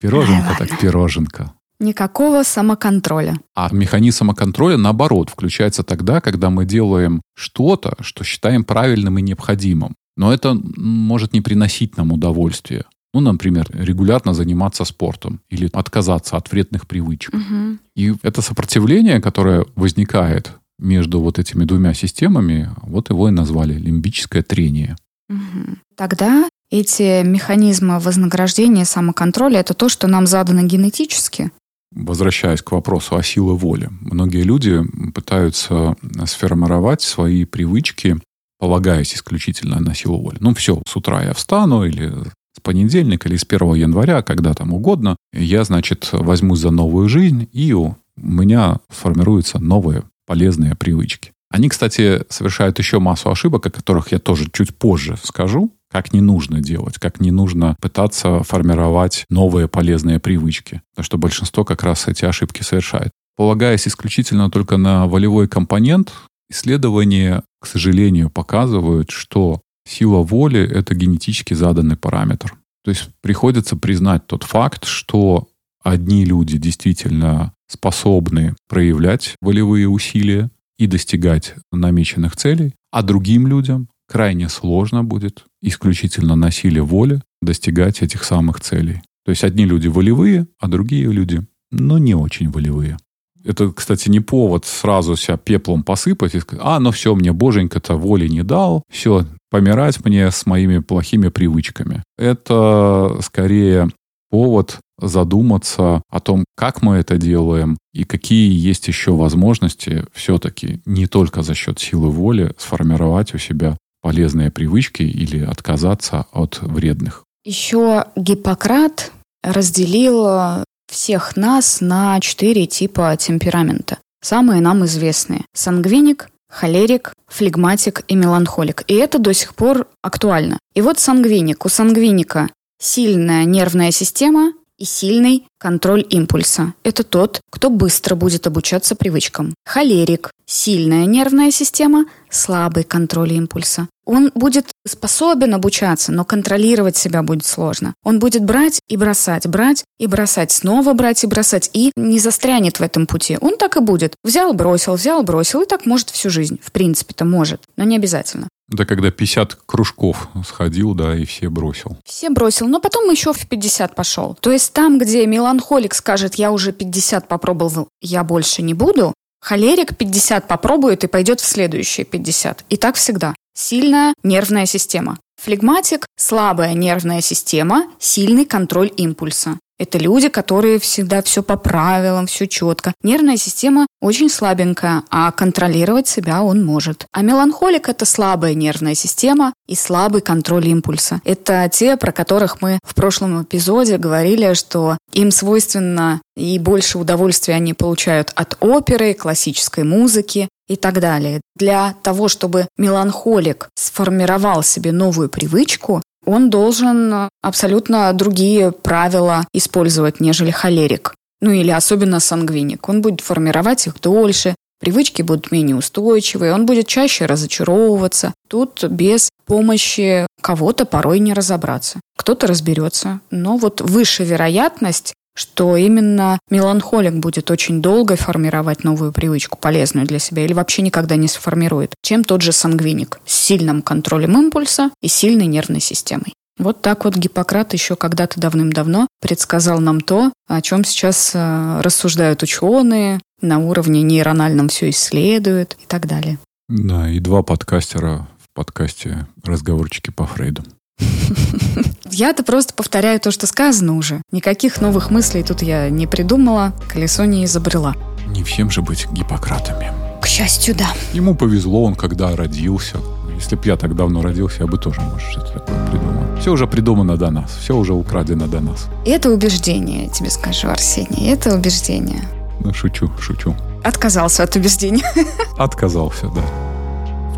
пироженка так пироженка. Никакого самоконтроля. А механизм самоконтроля, наоборот, включается тогда, когда мы делаем что-то, что считаем правильным и необходимым. Но это может не приносить нам удовольствия. Ну, например, регулярно заниматься спортом или отказаться от вредных привычек. Угу. И это сопротивление, которое возникает между вот этими двумя системами, вот его и назвали лимбическое трение. Угу. Тогда эти механизмы вознаграждения, самоконтроля, это то, что нам задано генетически? Возвращаясь к вопросу о силе воли. Многие люди пытаются сформировать свои привычки, полагаясь исключительно на силу воли. Ну, все, с утра я встану или с понедельника или с 1 января, когда там угодно, я, значит, возьмусь за новую жизнь, и у меня сформируются новые полезные привычки. Они, кстати, совершают еще массу ошибок, о которых я тоже чуть позже скажу, как не нужно делать, как не нужно пытаться формировать новые полезные привычки. Потому что большинство как раз эти ошибки совершает. Полагаясь исключительно только на волевой компонент, исследования, к сожалению, показывают, что сила воли — это генетически заданный параметр. То есть приходится признать тот факт, что одни люди действительно способны проявлять волевые усилия и достигать намеченных целей, а другим людям крайне сложно будет исключительно на силе воли достигать этих самых целей. То есть одни люди волевые, а другие люди, ну, не очень волевые. Это, кстати, не повод сразу себя пеплом посыпать и сказать, а, ну все, мне боженька-то воли не дал, все, помирать мне с моими плохими привычками. Это скорее повод задуматься о том, как мы это делаем и какие есть еще возможности все-таки не только за счет силы воли сформировать у себя полезные привычки или отказаться от вредных. Еще Гиппократ разделил всех нас на четыре типа темперамента. Самые нам известные. Сангвиник, холерик, флегматик и меланхолик. И это до сих пор актуально. И вот сангвиник. У сангвиника сильная нервная система, и сильный контроль импульса. Это тот, кто быстро будет обучаться привычкам. Холерик – сильная нервная система, слабый контроль импульса. Он будет способен обучаться, но контролировать себя будет сложно. Он будет брать и бросать, брать и бросать, снова брать и бросать, и не застрянет в этом пути. Он так и будет. Взял, бросил, взял, бросил, и так может всю жизнь. В принципе-то может, но не обязательно. Да когда 50 кружков сходил, да, и все бросил. Все бросил, но потом еще в 50 пошел. То есть там, где меланхолик скажет, я уже 50 попробовал, я больше не буду, холерик 50 попробует и пойдет в следующие 50. И так всегда. Сильная нервная система. Флегматик – слабая нервная система, сильный контроль импульса. Это люди, которые всегда все по правилам, все четко. Нервная система очень слабенькая, а контролировать себя он может. А меланхолик – это слабая нервная система и слабый контроль импульса. Это те, про которых мы в прошлом эпизоде говорили, что им свойственно и больше удовольствия они получают от оперы, классической музыки и так далее. Для того, чтобы меланхолик сформировал себе новую привычку, он должен абсолютно другие правила использовать, нежели холерик. Ну или особенно сангвиник. Он будет формировать их дольше, привычки будут менее устойчивые, он будет чаще разочаровываться. Тут без помощи кого-то порой не разобраться. Кто-то разберется. Но вот выше вероятность что именно меланхолик будет очень долго формировать новую привычку, полезную для себя, или вообще никогда не сформирует, чем тот же сангвиник с сильным контролем импульса и сильной нервной системой. Вот так вот Гиппократ еще когда-то давным-давно предсказал нам то, о чем сейчас э, рассуждают ученые, на уровне нейрональном все исследуют и так далее. Да, и два подкастера в подкасте «Разговорчики по Фрейду». Я-то просто повторяю то, что сказано уже. Никаких новых мыслей тут я не придумала, колесо не изобрела. Не всем же быть Гиппократами. К счастью, да. Ему повезло, он когда родился. Если бы я так давно родился, я бы тоже, может, что-то такое придумал. Все уже придумано до нас, все уже украдено до нас. Это убеждение, тебе скажу, Арсений, это убеждение. Ну, шучу, шучу. Отказался от убеждения. Отказался, да.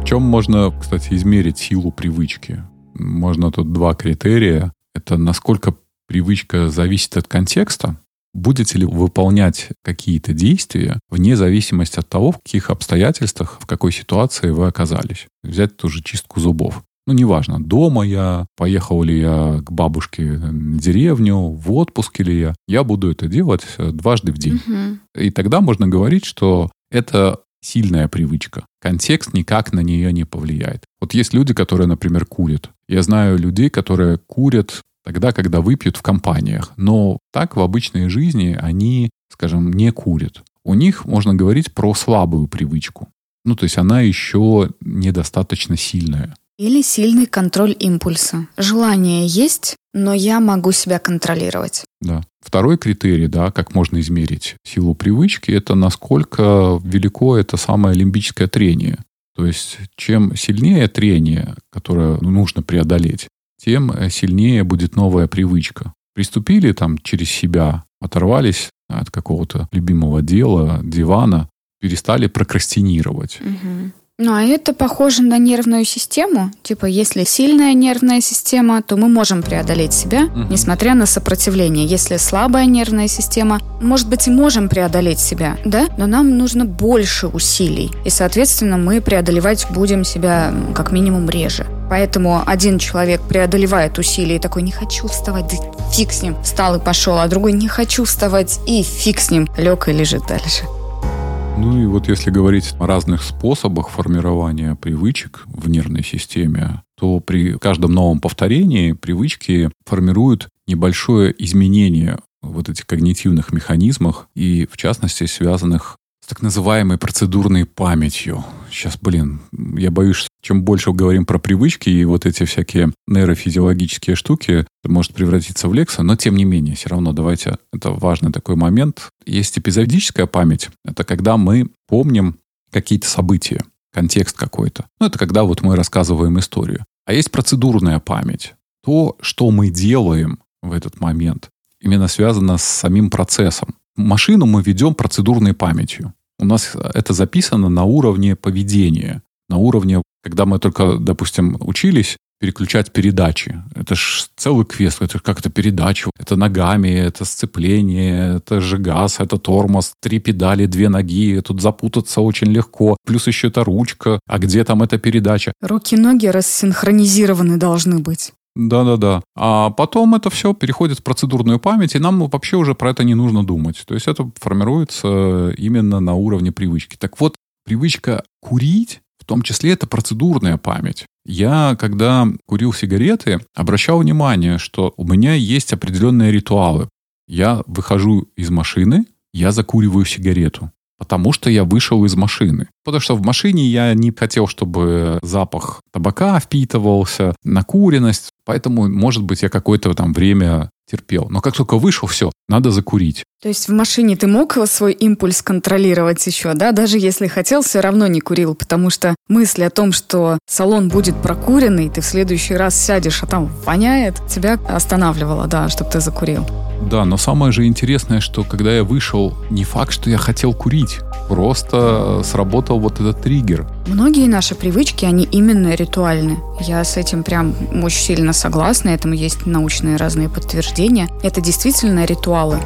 В чем можно, кстати, измерить силу привычки? Можно тут два критерия. Это насколько привычка зависит от контекста, будете ли выполнять какие-то действия вне зависимости от того, в каких обстоятельствах, в какой ситуации вы оказались. Взять ту же чистку зубов. Ну, неважно, дома я, поехал ли я к бабушке на деревню, в отпуске ли я. Я буду это делать э, дважды в день. Угу. И тогда можно говорить, что это сильная привычка. Контекст никак на нее не повлияет. Вот есть люди, которые, например, курят. Я знаю людей, которые курят тогда, когда выпьют в компаниях. Но так в обычной жизни они, скажем, не курят. У них можно говорить про слабую привычку. Ну, то есть она еще недостаточно сильная. Или сильный контроль импульса. Желание есть, но я могу себя контролировать. Да. Второй критерий, да, как можно измерить силу привычки, это насколько велико это самое лимбическое трение. То есть, чем сильнее трение, которое нужно преодолеть, тем э, сильнее будет новая привычка. Приступили там через себя, оторвались от какого-то любимого дела, дивана, перестали прокрастинировать. Угу. Ну, а это похоже на нервную систему. Типа, если сильная нервная система, то мы можем преодолеть себя, угу. несмотря на сопротивление. Если слабая нервная система, может быть, и можем преодолеть себя, да? Но нам нужно больше усилий. И, соответственно, мы преодолевать будем себя как минимум реже. Поэтому один человек преодолевает усилия и такой, не хочу вставать, да фиг с ним, встал и пошел, а другой, не хочу вставать, и фиг с ним, лег и лежит дальше. Ну и вот если говорить о разных способах формирования привычек в нервной системе, то при каждом новом повторении привычки формируют небольшое изменение вот этих когнитивных механизмах и, в частности, связанных с так называемой процедурной памятью. Сейчас, блин, я боюсь, чем больше говорим про привычки и вот эти всякие нейрофизиологические штуки, может превратиться в лекса, но тем не менее, все равно давайте, это важный такой момент. Есть эпизодическая память, это когда мы помним какие-то события, контекст какой-то. Ну, это когда вот мы рассказываем историю. А есть процедурная память. То, что мы делаем в этот момент, именно связано с самим процессом. Машину мы ведем процедурной памятью. У нас это записано на уровне поведения, на уровне, когда мы только, допустим, учились переключать передачи. Это ж целый квест, это как то передачу. Это ногами, это сцепление, это же газ, это тормоз, три педали, две ноги. Тут запутаться очень легко. Плюс еще это ручка. А где там эта передача? Руки-ноги рассинхронизированы должны быть. Да-да-да. А потом это все переходит в процедурную память, и нам вообще уже про это не нужно думать. То есть это формируется именно на уровне привычки. Так вот, привычка курить, в том числе это процедурная память. Я, когда курил сигареты, обращал внимание, что у меня есть определенные ритуалы. Я выхожу из машины, я закуриваю сигарету потому что я вышел из машины. Потому что в машине я не хотел, чтобы запах табака впитывался, накуренность. Поэтому, может быть, я какое-то там время терпел. Но как только вышел, все, надо закурить. То есть в машине ты мог свой импульс контролировать еще, да? Даже если хотел, все равно не курил, потому что мысль о том, что салон будет прокуренный, ты в следующий раз сядешь, а там воняет, тебя останавливало, да, чтобы ты закурил. Да, но самое же интересное, что когда я вышел, не факт, что я хотел курить. Просто сработал вот этот триггер. Многие наши привычки, они именно ритуальны. Я с этим прям очень сильно согласна. Этому есть научные разные подтверждения. Это действительно ритуалы.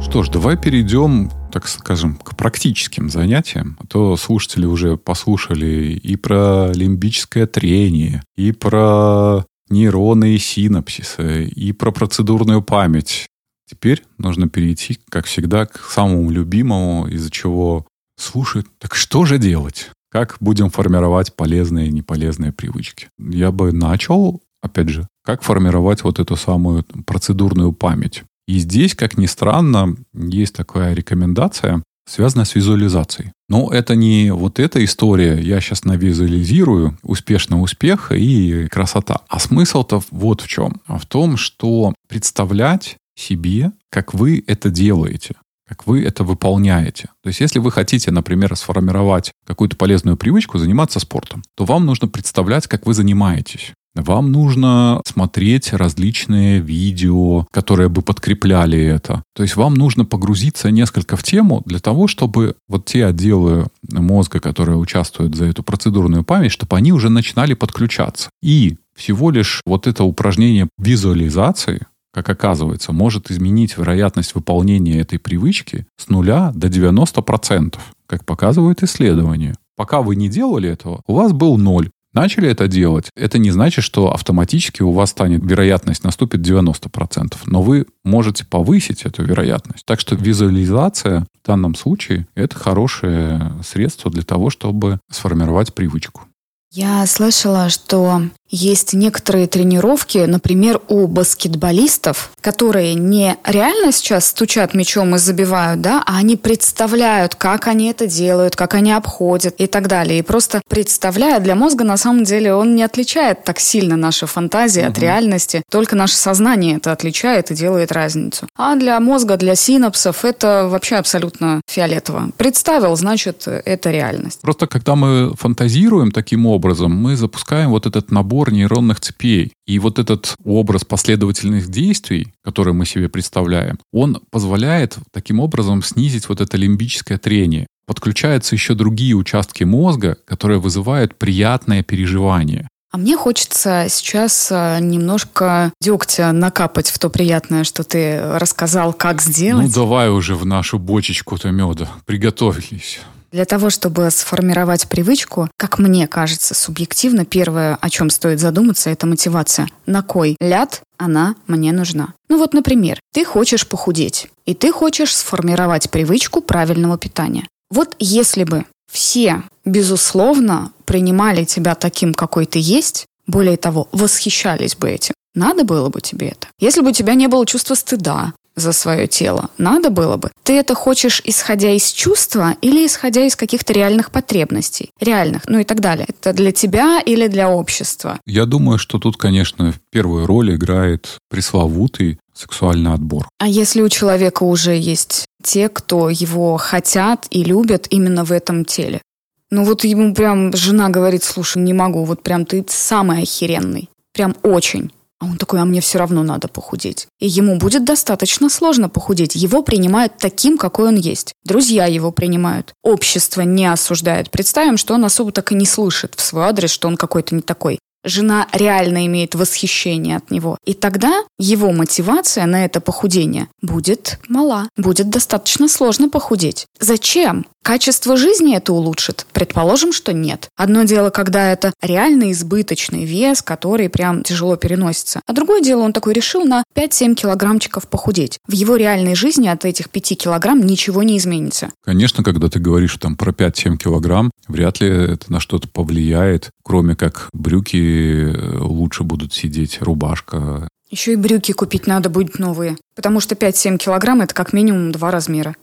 Что ж, давай перейдем, так скажем, к практическим занятиям. А то слушатели уже послушали и про лимбическое трение, и про нейроны и синапсисы, и про процедурную память. Теперь нужно перейти, как всегда, к самому любимому, из-за чего слушают. Так что же делать? Как будем формировать полезные и неполезные привычки? Я бы начал опять же, как формировать вот эту самую процедурную память. И здесь, как ни странно, есть такая рекомендация, связанная с визуализацией. Но это не вот эта история, я сейчас навизуализирую успешный успех и красота. А смысл-то вот в чем. А в том, что представлять себе, как вы это делаете как вы это выполняете. То есть, если вы хотите, например, сформировать какую-то полезную привычку, заниматься спортом, то вам нужно представлять, как вы занимаетесь. Вам нужно смотреть различные видео, которые бы подкрепляли это. То есть вам нужно погрузиться несколько в тему для того, чтобы вот те отделы мозга, которые участвуют за эту процедурную память, чтобы они уже начинали подключаться. И всего лишь вот это упражнение визуализации, как оказывается, может изменить вероятность выполнения этой привычки с нуля до 90%, как показывают исследования. Пока вы не делали этого, у вас был ноль начали это делать, это не значит, что автоматически у вас станет вероятность наступит 90%, но вы можете повысить эту вероятность. Так что визуализация в данном случае это хорошее средство для того, чтобы сформировать привычку. Я слышала, что есть некоторые тренировки, например, у баскетболистов, которые не реально сейчас стучат мячом и забивают, да, а они представляют, как они это делают, как они обходят и так далее. И просто представляя для мозга, на самом деле, он не отличает так сильно наши фантазии угу. от реальности. Только наше сознание это отличает и делает разницу. А для мозга, для синапсов это вообще абсолютно фиолетово. Представил, значит, это реальность. Просто когда мы фантазируем таким образом, мы запускаем вот этот набор набор нейронных цепей. И вот этот образ последовательных действий, который мы себе представляем, он позволяет таким образом снизить вот это лимбическое трение. Подключаются еще другие участки мозга, которые вызывают приятное переживание. А мне хочется сейчас э, немножко дегтя накапать в то приятное, что ты рассказал, как сделать. Ну, давай уже в нашу бочечку-то меда. Приготовились. Для того, чтобы сформировать привычку, как мне кажется, субъективно, первое, о чем стоит задуматься, это мотивация. На кой ляд она мне нужна? Ну вот, например, ты хочешь похудеть, и ты хочешь сформировать привычку правильного питания. Вот если бы все, безусловно, принимали тебя таким, какой ты есть, более того, восхищались бы этим, надо было бы тебе это. Если бы у тебя не было чувства стыда, за свое тело. Надо было бы. Ты это хочешь исходя из чувства или исходя из каких-то реальных потребностей? Реальных, ну и так далее. Это для тебя или для общества? Я думаю, что тут, конечно, первую роль играет пресловутый сексуальный отбор. А если у человека уже есть те, кто его хотят и любят именно в этом теле? Ну вот ему прям жена говорит, слушай, не могу, вот прям ты самый охеренный. Прям очень. А он такой, а мне все равно надо похудеть. И ему будет достаточно сложно похудеть. Его принимают таким, какой он есть. Друзья его принимают. Общество не осуждает. Представим, что он особо так и не слышит в свой адрес, что он какой-то не такой жена реально имеет восхищение от него. И тогда его мотивация на это похудение будет мала. Будет достаточно сложно похудеть. Зачем? Качество жизни это улучшит? Предположим, что нет. Одно дело, когда это реально избыточный вес, который прям тяжело переносится. А другое дело, он такой решил на 5-7 килограммчиков похудеть. В его реальной жизни от этих 5 килограмм ничего не изменится. Конечно, когда ты говоришь там про 5-7 килограмм, вряд ли это на что-то повлияет, кроме как брюки э, лучше будут сидеть, рубашка. Еще и брюки купить надо будет новые, потому что 5-7 килограмм это как минимум два размера.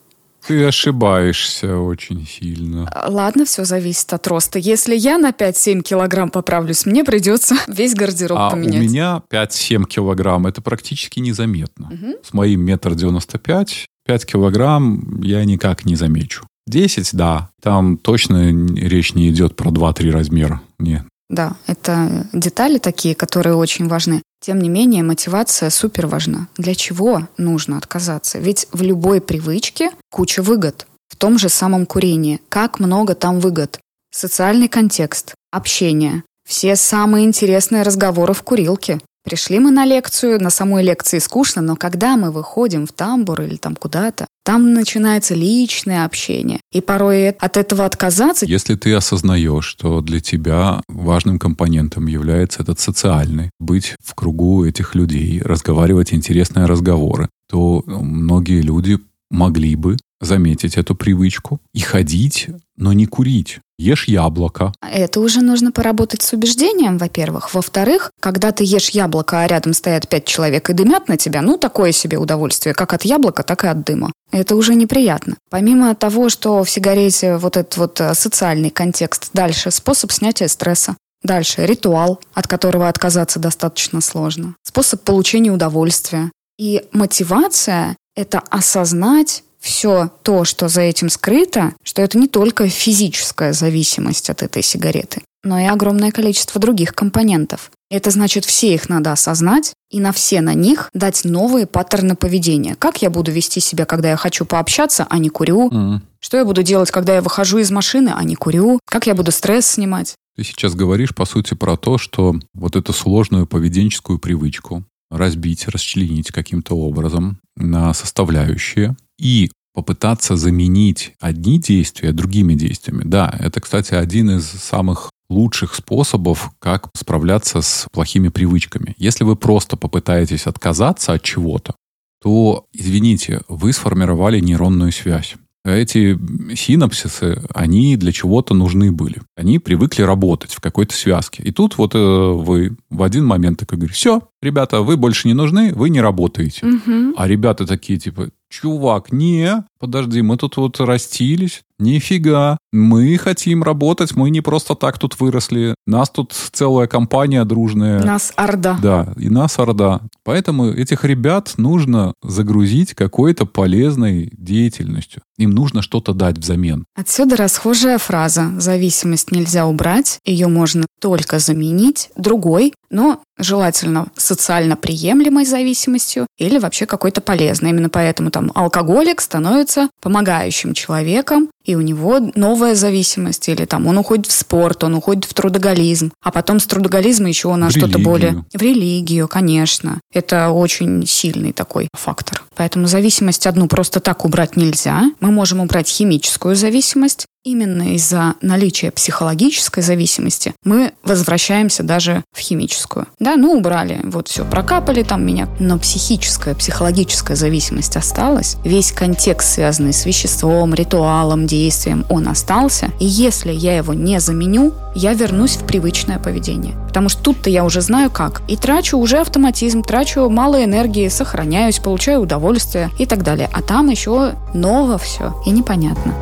Ты ошибаешься очень сильно. Ладно, все зависит от роста. Если я на 5-7 килограмм поправлюсь, мне придется весь гардероб а поменять. у меня 5-7 килограмм. Это практически незаметно. Угу. С моим метр девяносто пять, 5 килограмм я никак не замечу. 10, да. Там точно речь не идет про 2-3 размера. Нет. Да, это детали такие, которые очень важны. Тем не менее, мотивация супер важна. Для чего нужно отказаться? Ведь в любой привычке куча выгод. В том же самом курении. Как много там выгод? Социальный контекст, общение, все самые интересные разговоры в курилке. Пришли мы на лекцию, на самой лекции скучно, но когда мы выходим в тамбур или там куда-то, там начинается личное общение. И порой от этого отказаться... Если ты осознаешь, что для тебя важным компонентом является этот социальный, быть в кругу этих людей, разговаривать интересные разговоры, то многие люди могли бы заметить эту привычку и ходить, но не курить. Ешь яблоко. Это уже нужно поработать с убеждением, во-первых. Во-вторых, когда ты ешь яблоко, а рядом стоят пять человек и дымят на тебя, ну, такое себе удовольствие, как от яблока, так и от дыма. Это уже неприятно. Помимо того, что в сигарете вот этот вот э, социальный контекст, дальше способ снятия стресса. Дальше ритуал, от которого отказаться достаточно сложно. Способ получения удовольствия. И мотивация – это осознать все то, что за этим скрыто, что это не только физическая зависимость от этой сигареты, но и огромное количество других компонентов. Это значит, все их надо осознать и на все на них дать новые паттерны поведения. Как я буду вести себя, когда я хочу пообщаться, а не курю? Mm. Что я буду делать, когда я выхожу из машины, а не курю? Как я буду стресс снимать? Ты сейчас говоришь, по сути, про то, что вот эту сложную поведенческую привычку разбить, расчленить каким-то образом на составляющие и попытаться заменить одни действия другими действиями. Да, это, кстати, один из самых лучших способов, как справляться с плохими привычками. Если вы просто попытаетесь отказаться от чего-то, то, извините, вы сформировали нейронную связь эти синапсисы, они для чего-то нужны были. Они привыкли работать в какой-то связке. И тут вот э, вы в один момент такой говорите, все, ребята, вы больше не нужны, вы не работаете. Угу. А ребята такие, типа, чувак, не, подожди, мы тут вот растились, нифига, мы хотим работать, мы не просто так тут выросли, нас тут целая компания дружная. Нас орда. Да, и нас орда. Поэтому этих ребят нужно загрузить какой-то полезной деятельностью. Им нужно что-то дать взамен. Отсюда расхожая фраза «зависимость нельзя убрать, ее можно только заменить другой, но желательно социально приемлемой зависимостью или вообще какой-то полезной. Именно поэтому там алкоголик становится помогающим человеком, и у него новая зависимость, или там он уходит в спорт, он уходит в трудоголизм, а потом с трудоголизма еще у нас что-то более... В религию, конечно. Это очень сильный такой фактор. Поэтому зависимость одну просто так убрать нельзя. Мы можем убрать химическую зависимость, Именно из-за наличия психологической зависимости мы возвращаемся даже в химическую. Да, ну убрали, вот все, прокапали там меня, но психическая, психологическая зависимость осталась. Весь контекст, связанный с веществом, ритуалом, действием, он остался. И если я его не заменю, я вернусь в привычное поведение. Потому что тут-то я уже знаю как. И трачу уже автоматизм, трачу мало энергии, сохраняюсь, получаю удовольствие и так далее. А там еще ново все и непонятно.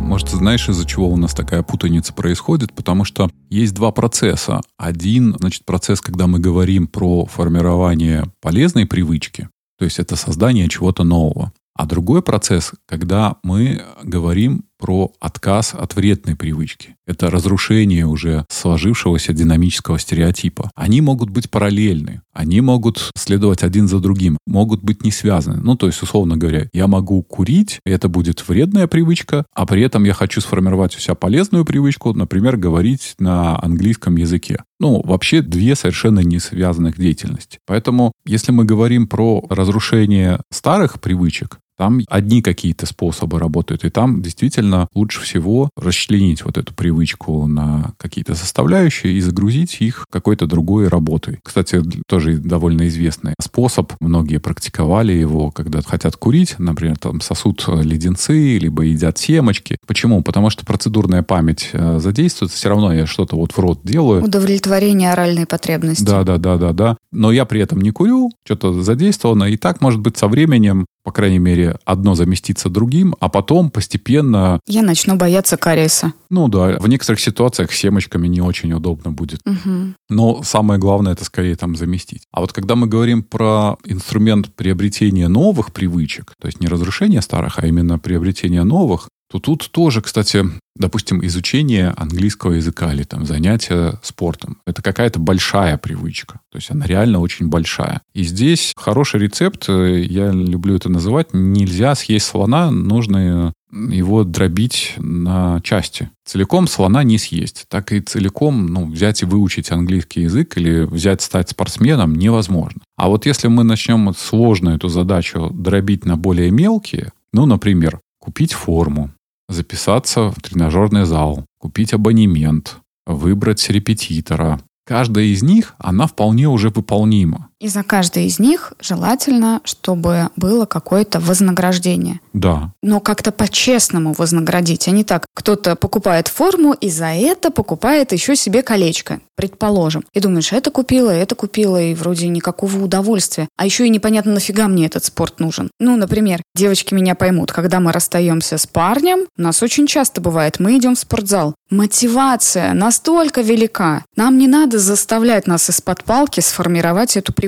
Может, знаешь, из-за чего у нас такая путаница происходит? Потому что есть два процесса. Один, значит, процесс, когда мы говорим про формирование полезной привычки, то есть это создание чего-то нового. А другой процесс, когда мы говорим про отказ от вредной привычки. Это разрушение уже сложившегося динамического стереотипа. Они могут быть параллельны, они могут следовать один за другим, могут быть не связаны. Ну, то есть, условно говоря, я могу курить, это будет вредная привычка, а при этом я хочу сформировать у себя полезную привычку, например, говорить на английском языке. Ну, вообще две совершенно не связанных деятельности. Поэтому, если мы говорим про разрушение старых привычек, там одни какие-то способы работают, и там действительно лучше всего расчленить вот эту привычку на какие-то составляющие и загрузить их какой-то другой работой. Кстати, тоже довольно известный способ. Многие практиковали его, когда хотят курить, например, там сосут леденцы, либо едят семечки. Почему? Потому что процедурная память э, задействуется, все равно я что-то вот в рот делаю. Удовлетворение оральной потребности. Да, да, да, да, да. Но я при этом не курю, что-то задействовано, и так, может быть, со временем по крайней мере, одно заместится другим, а потом постепенно... Я начну бояться кариеса. Ну да, в некоторых ситуациях с семечками не очень удобно будет. Угу. Но самое главное это скорее там заместить. А вот когда мы говорим про инструмент приобретения новых привычек, то есть не разрушения старых, а именно приобретения новых, то тут тоже, кстати, допустим, изучение английского языка или там занятия спортом. Это какая-то большая привычка. То есть она реально очень большая. И здесь хороший рецепт, э, я люблю это называть, нельзя съесть слона, нужно его дробить на части. Целиком слона не съесть. Так и целиком ну, взять и выучить английский язык или взять стать спортсменом невозможно. А вот если мы начнем сложно эту задачу дробить на более мелкие, ну, например, купить форму, записаться в тренажерный зал, купить абонемент, выбрать репетитора. Каждая из них, она вполне уже выполнима. И за каждый из них желательно, чтобы было какое-то вознаграждение. Да. Но как-то по-честному вознаградить, а не так. Кто-то покупает форму и за это покупает еще себе колечко, предположим. И думаешь, это купила, это купила, и вроде никакого удовольствия. А еще и непонятно, нафига мне этот спорт нужен. Ну, например, девочки меня поймут, когда мы расстаемся с парнем, у нас очень часто бывает, мы идем в спортзал. Мотивация настолько велика. Нам не надо заставлять нас из-под палки сформировать эту привычку.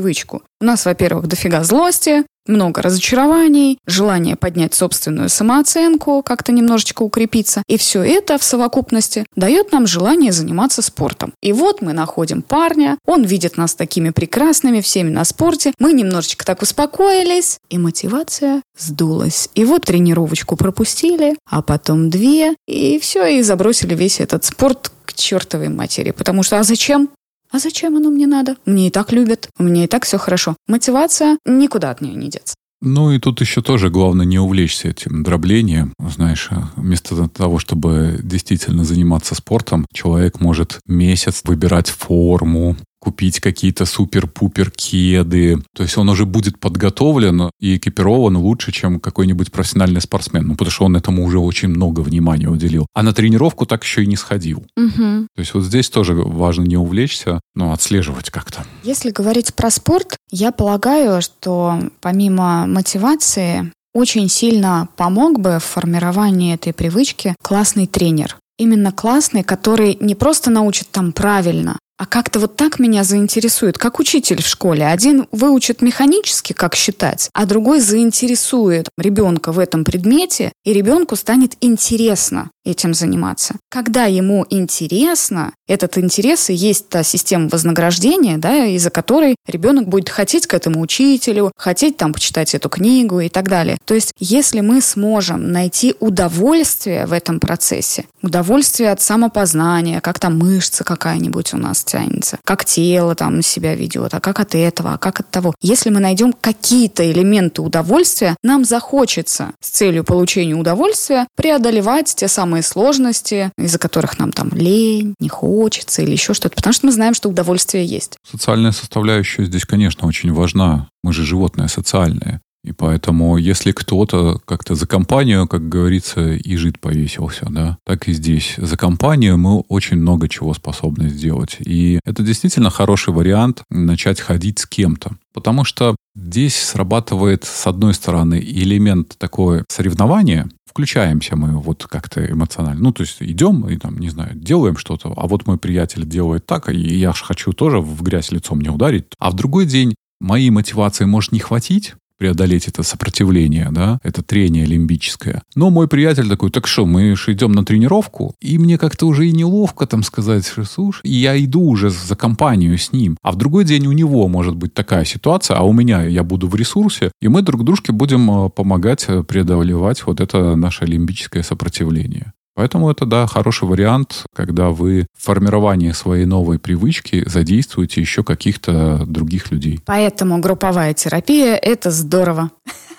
У нас, во-первых, дофига злости, много разочарований, желание поднять собственную самооценку, как-то немножечко укрепиться. И все это в совокупности дает нам желание заниматься спортом. И вот мы находим парня, он видит нас такими прекрасными, всеми на спорте. Мы немножечко так успокоились, и мотивация сдулась. И вот тренировочку пропустили, а потом две, и все, и забросили весь этот спорт к чертовой матери. Потому что, а зачем? А зачем оно мне надо? Мне и так любят, у меня и так все хорошо. Мотивация, никуда от нее не деться. Ну и тут еще тоже главное не увлечься этим дроблением. Знаешь, вместо того, чтобы действительно заниматься спортом, человек может месяц выбирать форму, купить какие-то супер-пупер кеды. То есть он уже будет подготовлен и экипирован лучше, чем какой-нибудь профессиональный спортсмен. Ну, потому что он этому уже очень много внимания уделил. А на тренировку так еще и не сходил. Угу. То есть вот здесь тоже важно не увлечься, но отслеживать как-то. Если говорить про спорт, я полагаю, что помимо мотивации очень сильно помог бы в формировании этой привычки классный тренер. Именно классный, который не просто научит там правильно, а как-то вот так меня заинтересует, как учитель в школе. Один выучит механически, как считать, а другой заинтересует ребенка в этом предмете, и ребенку станет интересно этим заниматься. Когда ему интересно, этот интерес и есть та система вознаграждения, да, из-за которой ребенок будет хотеть к этому учителю, хотеть там почитать эту книгу и так далее. То есть, если мы сможем найти удовольствие в этом процессе, удовольствие от самопознания, как там мышца какая-нибудь у нас тянется, как тело там себя ведет, а как от этого, а как от того. Если мы найдем какие-то элементы удовольствия, нам захочется с целью получения удовольствия преодолевать те самые сложности, из-за которых нам там лень, не хочется или еще что-то, потому что мы знаем, что удовольствие есть. Социальная составляющая здесь, конечно, очень важна. Мы же животные социальные. И поэтому, если кто-то как-то за компанию, как говорится, и жид повесился, да, так и здесь. За компанию мы очень много чего способны сделать. И это действительно хороший вариант начать ходить с кем-то. Потому что здесь срабатывает, с одной стороны, элемент такое соревнования, включаемся мы вот как-то эмоционально. Ну, то есть идем и там, не знаю, делаем что-то, а вот мой приятель делает так, и я же хочу тоже в грязь лицом не ударить. А в другой день моей мотивации может не хватить, преодолеть это сопротивление, да, это трение лимбическое. Но мой приятель такой, так что, мы же идем на тренировку, и мне как-то уже и неловко там сказать, что слушай, я иду уже за компанию с ним. А в другой день у него может быть такая ситуация, а у меня я буду в ресурсе, и мы друг дружке будем э, помогать э, преодолевать вот это наше лимбическое сопротивление. Поэтому это, да, хороший вариант, когда вы в формировании своей новой привычки задействуете еще каких-то других людей. Поэтому групповая терапия – это здорово.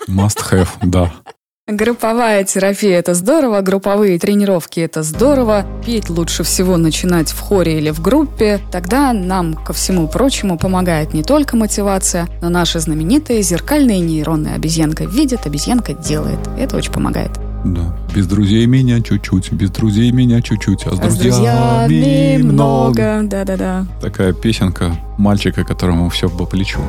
Must have, да. Групповая терапия – это здорово, групповые тренировки – это здорово. Петь лучше всего начинать в хоре или в группе. Тогда нам, ко всему прочему, помогает не только мотивация, но наши знаменитые зеркальные нейроны. Обезьянка видит, обезьянка делает. Это очень помогает. Да. Без друзей меня чуть-чуть, без друзей меня чуть-чуть, а с, А с друзьями много. Да-да-да. Такая песенка мальчика, которому все по плечу.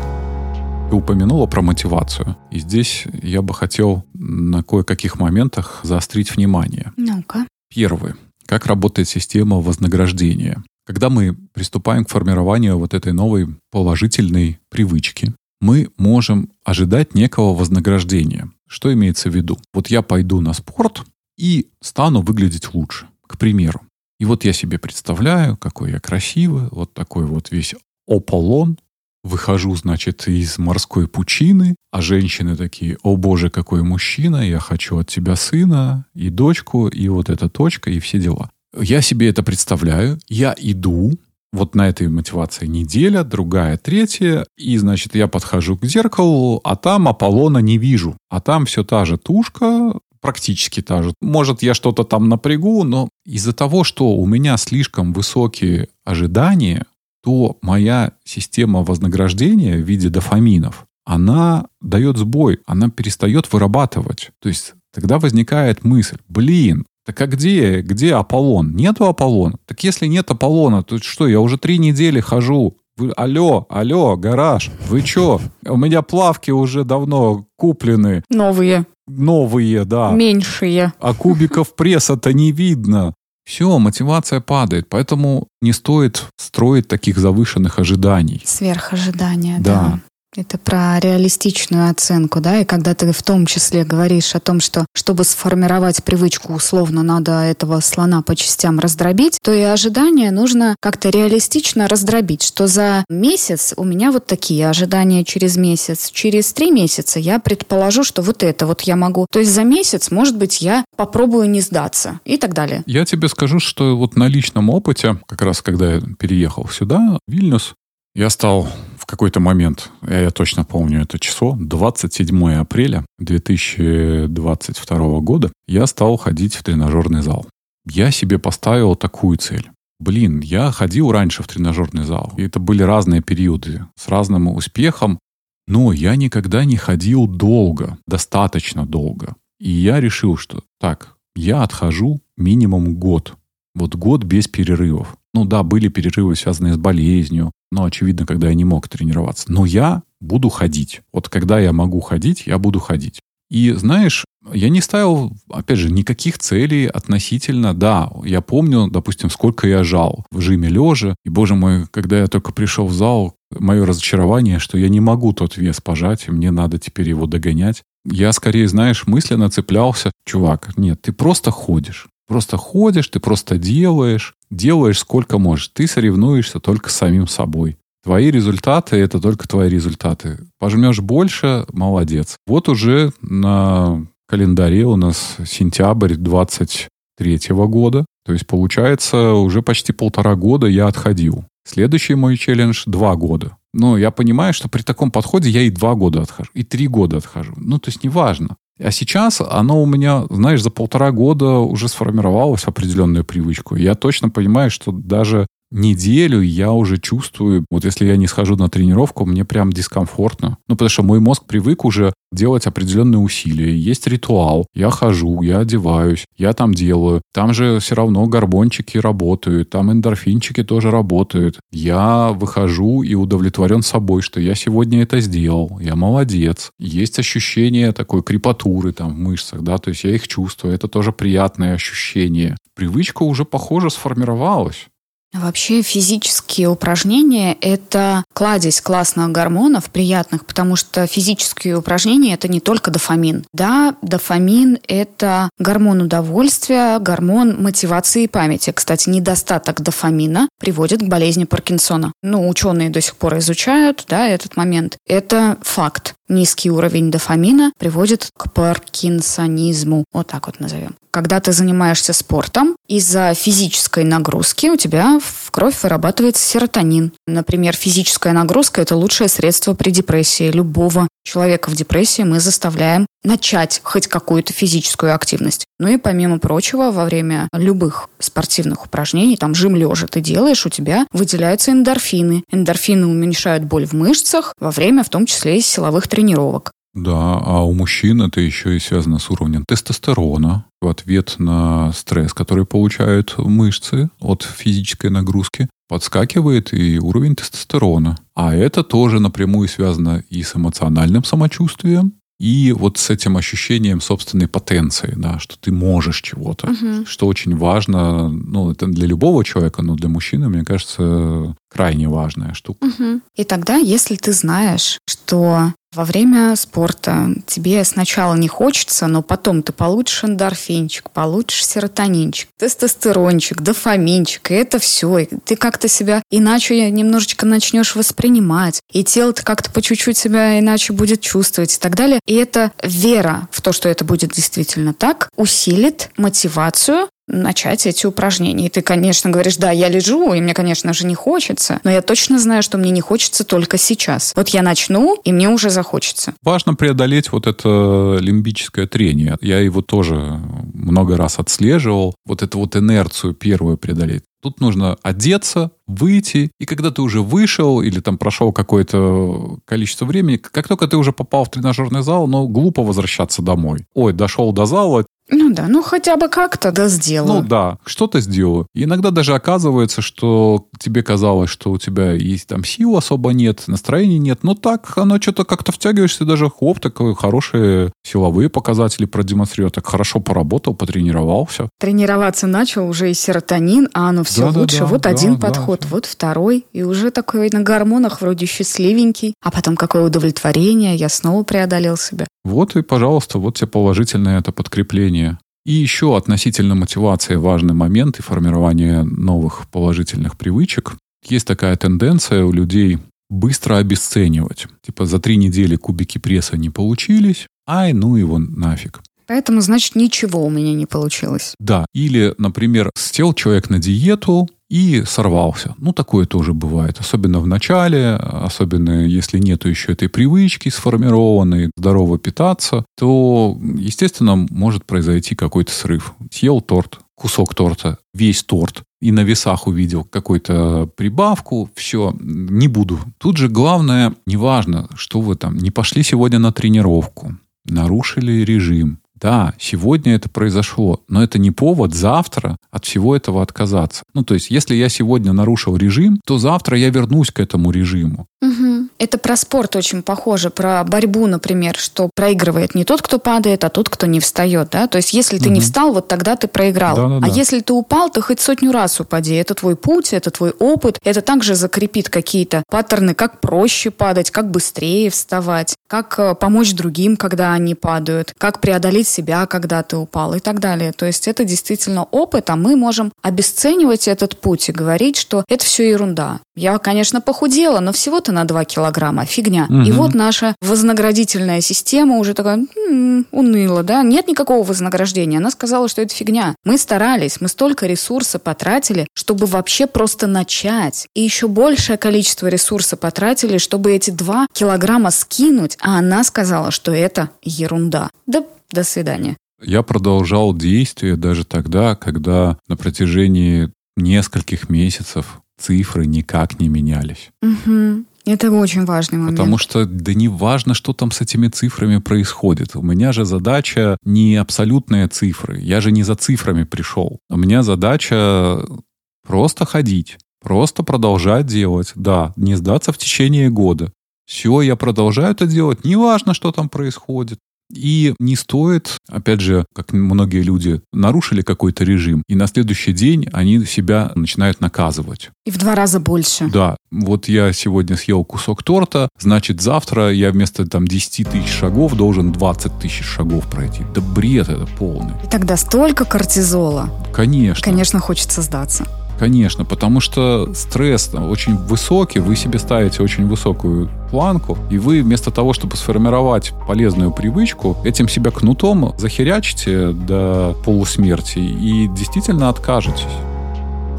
Ты упомянула про мотивацию. И здесь я бы хотел на кое-каких моментах заострить внимание. Ну-ка. Первый. Как работает система вознаграждения? Когда мы приступаем к формированию вот этой новой положительной привычки, мы можем ожидать некого вознаграждения. Что имеется в виду? Вот я пойду на спорт и стану выглядеть лучше, к примеру. И вот я себе представляю, какой я красивый, вот такой вот весь Ополон, Выхожу, значит, из морской пучины, а женщины такие, о боже, какой мужчина, я хочу от тебя сына и дочку, и вот эта точка, и все дела. Я себе это представляю, я иду, вот на этой мотивации неделя, другая, третья, и, значит, я подхожу к зеркалу, а там Аполлона не вижу, а там все та же тушка, практически та же. Может, я что-то там напрягу, но из-за того, что у меня слишком высокие ожидания, то моя система вознаграждения в виде дофаминов, она дает сбой, она перестает вырабатывать. То есть тогда возникает мысль, блин, так а где, где Аполлон? Нету Аполлона? Так если нет Аполлона, то что, я уже три недели хожу. Вы, алло, алло, гараж, вы чё? У меня плавки уже давно куплены. Новые. Новые, да. Меньшие. А кубиков пресса-то не видно. Все, мотивация падает, поэтому не стоит строить таких завышенных ожиданий. Сверхожидания, Да. да. Это про реалистичную оценку, да, и когда ты в том числе говоришь о том, что чтобы сформировать привычку, условно надо этого слона по частям раздробить, то и ожидания нужно как-то реалистично раздробить, что за месяц у меня вот такие ожидания через месяц, через три месяца я предположу, что вот это вот я могу. То есть за месяц, может быть, я попробую не сдаться и так далее. Я тебе скажу, что вот на личном опыте, как раз когда я переехал сюда, в Вильнюс, я стал какой-то момент, я, точно помню это число, 27 апреля 2022 года, я стал ходить в тренажерный зал. Я себе поставил такую цель. Блин, я ходил раньше в тренажерный зал. И это были разные периоды с разным успехом. Но я никогда не ходил долго, достаточно долго. И я решил, что так, я отхожу минимум год. Вот год без перерывов. Ну да, были перерывы, связанные с болезнью, но очевидно, когда я не мог тренироваться. Но я буду ходить. Вот когда я могу ходить, я буду ходить. И знаешь, я не ставил, опять же, никаких целей относительно, да, я помню, допустим, сколько я жал в жиме лежа, и, боже мой, когда я только пришел в зал, мое разочарование, что я не могу тот вес пожать, и мне надо теперь его догонять. Я скорее, знаешь, мысленно цеплялся, чувак, нет, ты просто ходишь. Просто ходишь, ты просто делаешь, делаешь сколько можешь. Ты соревнуешься только с самим собой. Твои результаты — это только твои результаты. Пожмешь больше — молодец. Вот уже на календаре у нас сентябрь 23 года. То есть, получается, уже почти полтора года я отходил. Следующий мой челлендж — два года. Но я понимаю, что при таком подходе я и два года отхожу, и три года отхожу. Ну, то есть, неважно. А сейчас оно у меня, знаешь, за полтора года уже сформировалось определенную привычку. Я точно понимаю, что даже неделю я уже чувствую, вот если я не схожу на тренировку, мне прям дискомфортно. Ну, потому что мой мозг привык уже делать определенные усилия. Есть ритуал. Я хожу, я одеваюсь, я там делаю. Там же все равно горбончики работают, там эндорфинчики тоже работают. Я выхожу и удовлетворен собой, что я сегодня это сделал. Я молодец. Есть ощущение такой крепатуры там в мышцах, да, то есть я их чувствую. Это тоже приятное ощущение. Привычка уже, похоже, сформировалась. Вообще физические упражнения – это кладезь классных гормонов, приятных, потому что физические упражнения – это не только дофамин. Да, дофамин – это гормон удовольствия, гормон мотивации и памяти. Кстати, недостаток дофамина приводит к болезни Паркинсона. Ну, ученые до сих пор изучают да, этот момент. Это факт. Низкий уровень дофамина приводит к паркинсонизму. Вот так вот назовем. Когда ты занимаешься спортом, из-за физической нагрузки у тебя в кровь вырабатывается серотонин. Например, физическая нагрузка – это лучшее средство при депрессии. Любого человека в депрессии мы заставляем начать хоть какую-то физическую активность. Ну и помимо прочего, во время любых спортивных упражнений, там жим лежа ты делаешь, у тебя выделяются эндорфины. Эндорфины уменьшают боль в мышцах во время, в том числе, и силовых тренировок. Да, а у мужчин это еще и связано с уровнем тестостерона в ответ на стресс, который получают мышцы от физической нагрузки. Подскакивает и уровень тестостерона. А это тоже напрямую связано и с эмоциональным самочувствием, и вот с этим ощущением собственной потенции, да, что ты можешь чего-то, Мгм. что очень важно, ну, это для любого человека, но для мужчины, мне кажется, крайне важная штука. И тогда, если ты знаешь, что во время спорта тебе сначала не хочется, но потом ты получишь эндорфинчик, получишь серотонинчик, тестостерончик, дофаминчик, и это все. И ты как-то себя иначе немножечко начнешь воспринимать, и тело-то как-то по чуть-чуть себя иначе будет чувствовать и так далее. И эта вера в то, что это будет действительно так, усилит мотивацию начать эти упражнения. И ты, конечно, говоришь, да, я лежу, и мне, конечно же, не хочется, но я точно знаю, что мне не хочется только сейчас. Вот я начну, и мне уже захочется. Важно преодолеть вот это лимбическое трение. Я его тоже много раз отслеживал. Вот эту вот инерцию первую преодолеть. Тут нужно одеться, выйти, и когда ты уже вышел или там прошел какое-то количество времени, как только ты уже попал в тренажерный зал, ну, глупо возвращаться домой. Ой, дошел до зала, ну да, ну хотя бы как-то да сделаю. Ну да, что-то сделаю. Иногда даже оказывается, что тебе казалось, что у тебя есть там сил особо нет, настроения нет, но так оно что-то как-то втягиваешься, даже хоп, такое хорошие силовые показатели продемонстрировал, так хорошо поработал, потренировался. Тренироваться начал уже и серотонин, а оно все да, лучше. Да, вот да, один да, подход, да. вот второй, и уже такой на гормонах вроде счастливенький, а потом какое удовлетворение, я снова преодолел себя. Вот и, пожалуйста, вот тебе положительное это подкрепление. И еще относительно мотивации важный момент и формирования новых положительных привычек. Есть такая тенденция у людей быстро обесценивать. Типа за три недели кубики пресса не получились, ай, ну его нафиг. Поэтому, значит, ничего у меня не получилось. Да. Или, например, сел человек на диету, и сорвался. Ну, такое тоже бывает. Особенно в начале, особенно если нету еще этой привычки сформированной, здорово питаться, то, естественно, может произойти какой-то срыв. Съел торт, кусок торта, весь торт, и на весах увидел какую-то прибавку, все, не буду. Тут же главное, неважно, что вы там, не пошли сегодня на тренировку, нарушили режим, да, сегодня это произошло, но это не повод завтра от всего этого отказаться. Ну, то есть, если я сегодня нарушил режим, то завтра я вернусь к этому режиму. Угу. Это про спорт очень похоже, про борьбу, например, что проигрывает не тот, кто падает, а тот, кто не встает, да? То есть, если ты угу. не встал, вот тогда ты проиграл. Да, да, а да. если ты упал, то хоть сотню раз упади. Это твой путь, это твой опыт. Это также закрепит какие-то паттерны, как проще падать, как быстрее вставать, как э, помочь другим, когда они падают, как преодолеть себя, когда ты упал и так далее. То есть это действительно опыт, а мы можем обесценивать этот путь и говорить, что это все ерунда. Я, конечно, похудела, но всего-то на 2 килограмма. Фигня. Угу. И вот наша вознаградительная система уже такая м-м, уныла, да? Нет никакого вознаграждения. Она сказала, что это фигня. Мы старались, мы столько ресурса потратили, чтобы вообще просто начать. И еще большее количество ресурса потратили, чтобы эти 2 килограмма скинуть, а она сказала, что это ерунда. Да до свидания. Я продолжал действие даже тогда, когда на протяжении нескольких месяцев цифры никак не менялись. Угу. Это очень важный момент. Потому что да не важно, что там с этими цифрами происходит. У меня же задача не абсолютные цифры. Я же не за цифрами пришел. У меня задача просто ходить, просто продолжать делать. Да, не сдаться в течение года. Все, я продолжаю это делать, неважно, что там происходит. И не стоит, опять же, как многие люди нарушили какой-то режим, и на следующий день они себя начинают наказывать. И в два раза больше. Да. Вот я сегодня съел кусок торта, значит, завтра я вместо там 10 тысяч шагов должен 20 тысяч шагов пройти. Да бред это полный. И тогда столько кортизола. Конечно. Конечно, хочется сдаться. Конечно, потому что стресс очень высокий, вы себе ставите очень высокую планку, и вы вместо того, чтобы сформировать полезную привычку, этим себя кнутом захерячите до полусмерти и действительно откажетесь.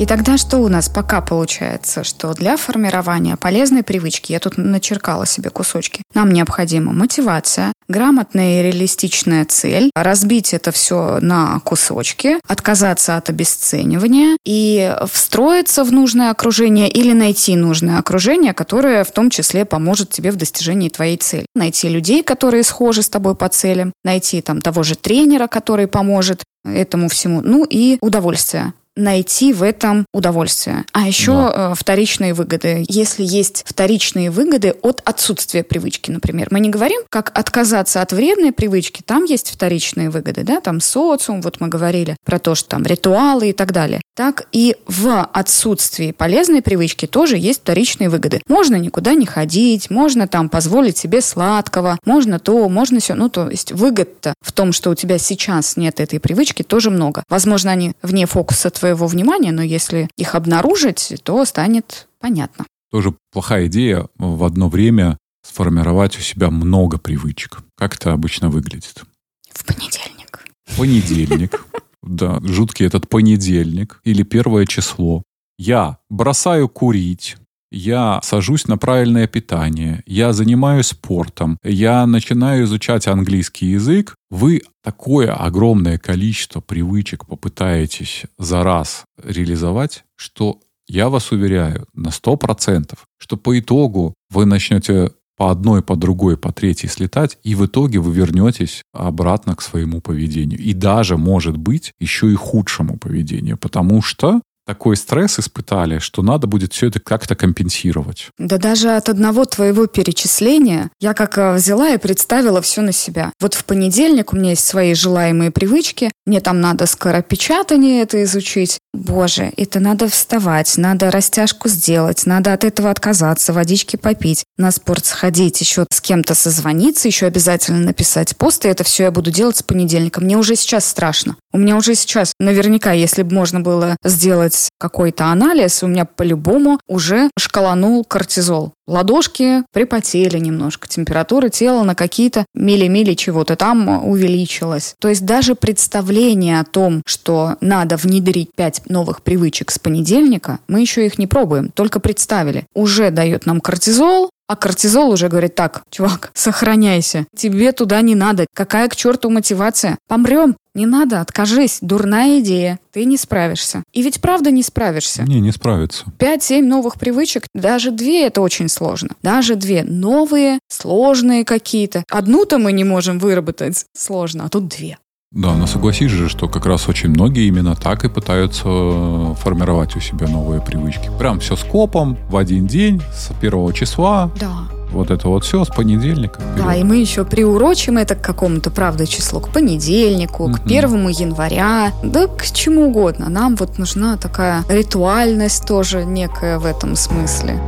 И тогда что у нас пока получается? Что для формирования полезной привычки, я тут начеркала себе кусочки, нам необходима мотивация, грамотная и реалистичная цель, разбить это все на кусочки, отказаться от обесценивания и встроиться в нужное окружение или найти нужное окружение, которое в том числе поможет тебе в достижении твоей цели. Найти людей, которые схожи с тобой по целям, найти там того же тренера, который поможет этому всему. Ну и удовольствие найти в этом удовольствие. А еще да. Э, вторичные выгоды. Если есть вторичные выгоды от отсутствия привычки, например. Мы не говорим, как отказаться от вредной привычки, там есть вторичные выгоды, да, там социум, вот мы говорили про то, что там ритуалы и так далее. Так и в отсутствии полезной привычки тоже есть вторичные выгоды. Можно никуда не ходить, можно там позволить себе сладкого, можно то, можно все. Ну, то есть выгод-то в том, что у тебя сейчас нет этой привычки, тоже много. Возможно, они вне фокуса твоего внимания, но если их обнаружить, то станет понятно. Тоже плохая идея в одно время сформировать у себя много привычек. Как это обычно выглядит? В понедельник. Понедельник. да, жуткий этот понедельник или первое число. Я бросаю курить, я сажусь на правильное питание, я занимаюсь спортом, я начинаю изучать английский язык, вы такое огромное количество привычек попытаетесь за раз реализовать, что я вас уверяю на 100%, что по итогу вы начнете по одной, по другой, по третьей слетать, и в итоге вы вернетесь обратно к своему поведению. И даже, может быть, еще и худшему поведению, потому что такой стресс испытали, что надо будет все это как-то компенсировать. Да даже от одного твоего перечисления я как э, взяла и представила все на себя. Вот в понедельник у меня есть свои желаемые привычки, мне там надо скоропечатание это изучить. Боже, это надо вставать, надо растяжку сделать, надо от этого отказаться, водички попить, на спорт сходить, еще с кем-то созвониться, еще обязательно написать пост, и это все я буду делать с понедельника. Мне уже сейчас страшно. У меня уже сейчас, наверняка, если бы можно было сделать какой-то анализ, у меня по-любому уже шкаланул кортизол. Ладошки припотели немножко, температура тела на какие-то мили-мили чего-то там увеличилась. То есть даже представление о том, что надо внедрить пять новых привычек с понедельника, мы еще их не пробуем, только представили. Уже дает нам кортизол, а кортизол уже говорит, так, чувак, сохраняйся. Тебе туда не надо. Какая к черту мотивация? Помрем. Не надо, откажись. Дурная идея. Ты не справишься. И ведь правда не справишься. Не, не справится. Пять-семь новых привычек, даже две это очень сложно. Даже две новые, сложные какие-то. Одну-то мы не можем выработать сложно, а тут две. Да, но согласись же, что как раз очень многие именно так и пытаются э, формировать у себя новые привычки. Прям все с копом в один день, с первого числа. Да. Вот это вот все с понедельника. Да, вперед. и мы еще приурочим это к какому-то, правда, числу, к понедельнику, к первому января, да к чему угодно. Нам вот нужна такая ритуальность тоже некая в этом смысле.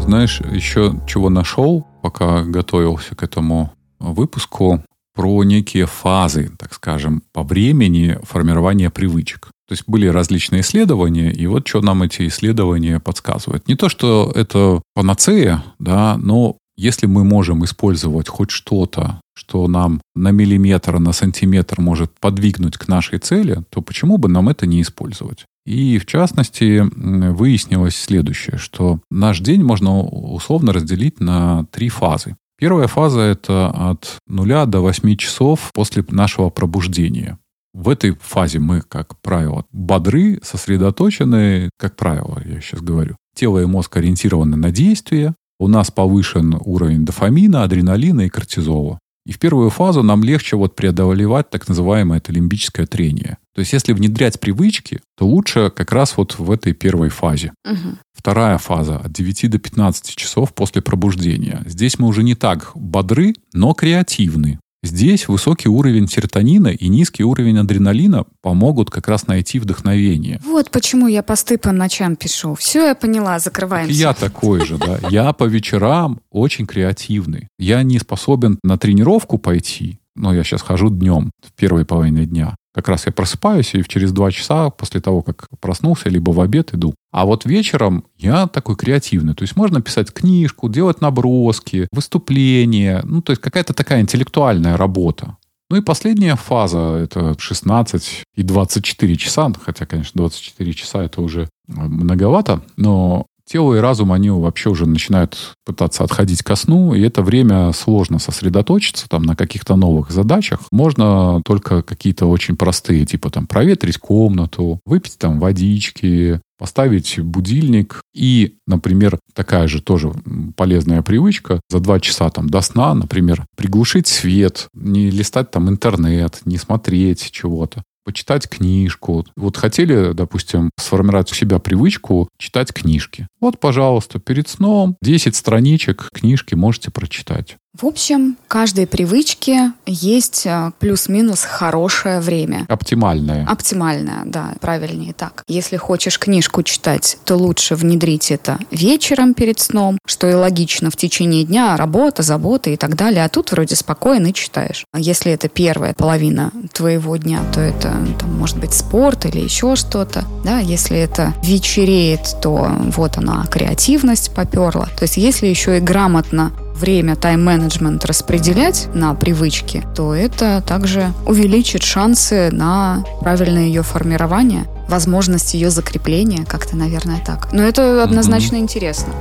Знаешь, еще чего нашел, пока готовился к этому выпуску, про некие фазы, так скажем, по времени формирования привычек. То есть были различные исследования, и вот что нам эти исследования подсказывают. Не то, что это панацея, да, но если мы можем использовать хоть что-то, что нам на миллиметр, на сантиметр может подвигнуть к нашей цели, то почему бы нам это не использовать? И в частности выяснилось следующее, что наш день можно условно разделить на три фазы. Первая фаза – это от 0 до 8 часов после нашего пробуждения. В этой фазе мы, как правило, бодры, сосредоточены, как правило, я сейчас говорю. Тело и мозг ориентированы на действие, у нас повышен уровень дофамина, адреналина и кортизола. И в первую фазу нам легче вот преодолевать так называемое это лимбическое трение. То есть если внедрять привычки, то лучше как раз вот в этой первой фазе. Угу. Вторая фаза от 9 до 15 часов после пробуждения. Здесь мы уже не так бодры, но креативны. Здесь высокий уровень серотонина и низкий уровень адреналина помогут как раз найти вдохновение. Вот почему я посты по ночам пишу. Все я поняла, закрываемся. Я такой же, да. Я по вечерам очень креативный. Я не способен на тренировку пойти, но я сейчас хожу днем, в первой половине дня. Как раз я просыпаюсь и через два часа после того, как проснулся, либо в обед иду. А вот вечером я такой креативный. То есть можно писать книжку, делать наброски, выступления. Ну, то есть какая-то такая интеллектуальная работа. Ну и последняя фаза — это 16 и 24 часа. Хотя, конечно, 24 часа — это уже многовато. Но тело и разум, они вообще уже начинают пытаться отходить ко сну, и это время сложно сосредоточиться там на каких-то новых задачах. Можно только какие-то очень простые, типа там проветрить комнату, выпить там водички, поставить будильник. И, например, такая же тоже полезная привычка. За два часа там до сна, например, приглушить свет, не листать там интернет, не смотреть чего-то почитать книжку. Вот хотели, допустим, сформировать у себя привычку читать книжки. Вот, пожалуйста, перед сном 10 страничек книжки можете прочитать. В общем, каждой привычке есть э, плюс-минус хорошее время. Оптимальное. Оптимальное, да, правильнее так. Если хочешь книжку читать, то лучше внедрить это вечером перед сном, что и логично в течение дня, работа, забота и так далее. А тут вроде спокойно читаешь. А если это первая половина твоего дня, то это там, может быть спорт или еще что-то. Да, если это вечереет, то вот она, креативность поперла. То есть если еще и грамотно время тайм-менеджмент распределять на привычки, то это также увеличит шансы на правильное ее формирование, возможность ее закрепления, как-то, наверное, так. Но это однозначно mm-hmm. интересно.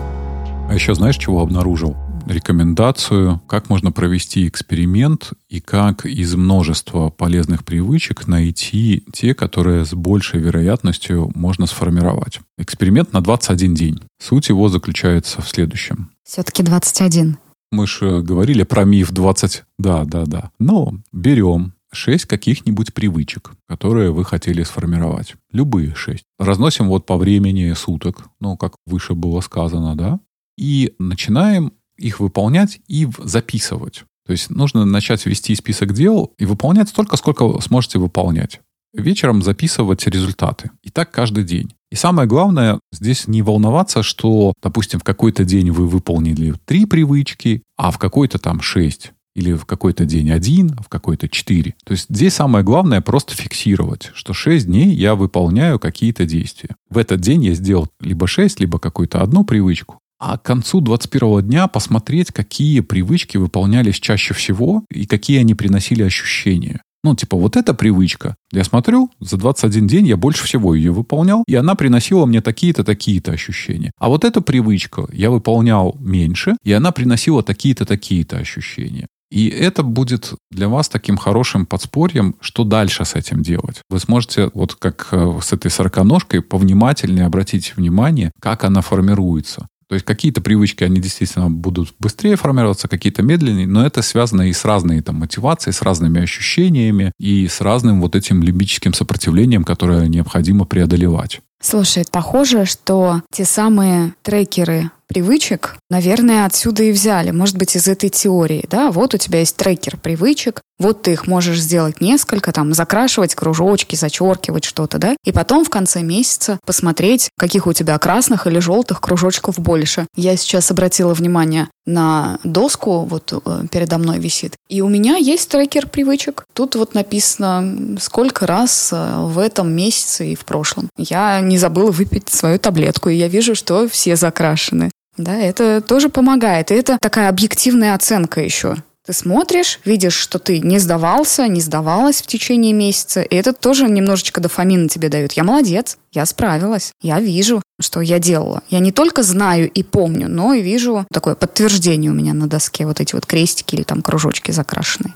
А еще знаешь, чего обнаружил? рекомендацию, как можно провести эксперимент и как из множества полезных привычек найти те, которые с большей вероятностью можно сформировать. Эксперимент на 21 день. Суть его заключается в следующем. Все-таки 21. Мы же говорили про миф 20. Да, да, да. Но берем шесть каких-нибудь привычек, которые вы хотели сформировать. Любые шесть. Разносим вот по времени суток, ну, как выше было сказано, да, и начинаем их выполнять и записывать. То есть нужно начать вести список дел и выполнять столько, сколько сможете выполнять. Вечером записывать результаты. И так каждый день. И самое главное, здесь не волноваться, что, допустим, в какой-то день вы выполнили три привычки, а в какой-то там шесть. Или в какой-то день один, а в какой-то четыре. То есть здесь самое главное просто фиксировать, что шесть дней я выполняю какие-то действия. В этот день я сделал либо шесть, либо какую-то одну привычку, а к концу 21 дня посмотреть, какие привычки выполнялись чаще всего и какие они приносили ощущения. Ну, типа, вот эта привычка. Я смотрю, за 21 день я больше всего ее выполнял, и она приносила мне такие-то, такие-то ощущения. А вот эта привычка я выполнял меньше, и она приносила такие-то, такие-то ощущения. И это будет для вас таким хорошим подспорьем, что дальше с этим делать. Вы сможете, вот как э, с этой сороконожкой, повнимательнее обратить внимание, как она формируется. То есть какие-то привычки, они действительно будут быстрее формироваться, какие-то медленнее, но это связано и с разной там, мотивацией, с разными ощущениями и с разным вот этим лимбическим сопротивлением, которое необходимо преодолевать. Слушай, похоже, что те самые трекеры привычек, наверное, отсюда и взяли. Может быть, из этой теории, да? Вот у тебя есть трекер привычек, вот ты их можешь сделать несколько, там, закрашивать кружочки, зачеркивать что-то, да? И потом в конце месяца посмотреть, каких у тебя красных или желтых кружочков больше. Я сейчас обратила внимание на доску, вот э, передо мной висит. И у меня есть трекер привычек. Тут вот написано, сколько раз э, в этом месяце и в прошлом. Я не забыла выпить свою таблетку, и я вижу, что все закрашены. Да, это тоже помогает. И это такая объективная оценка еще. Ты смотришь, видишь, что ты не сдавался, не сдавалась в течение месяца, и это тоже немножечко дофамина тебе дает. Я молодец, я справилась, я вижу, что я делала. Я не только знаю и помню, но и вижу такое подтверждение у меня на доске, вот эти вот крестики или там кружочки закрашенные.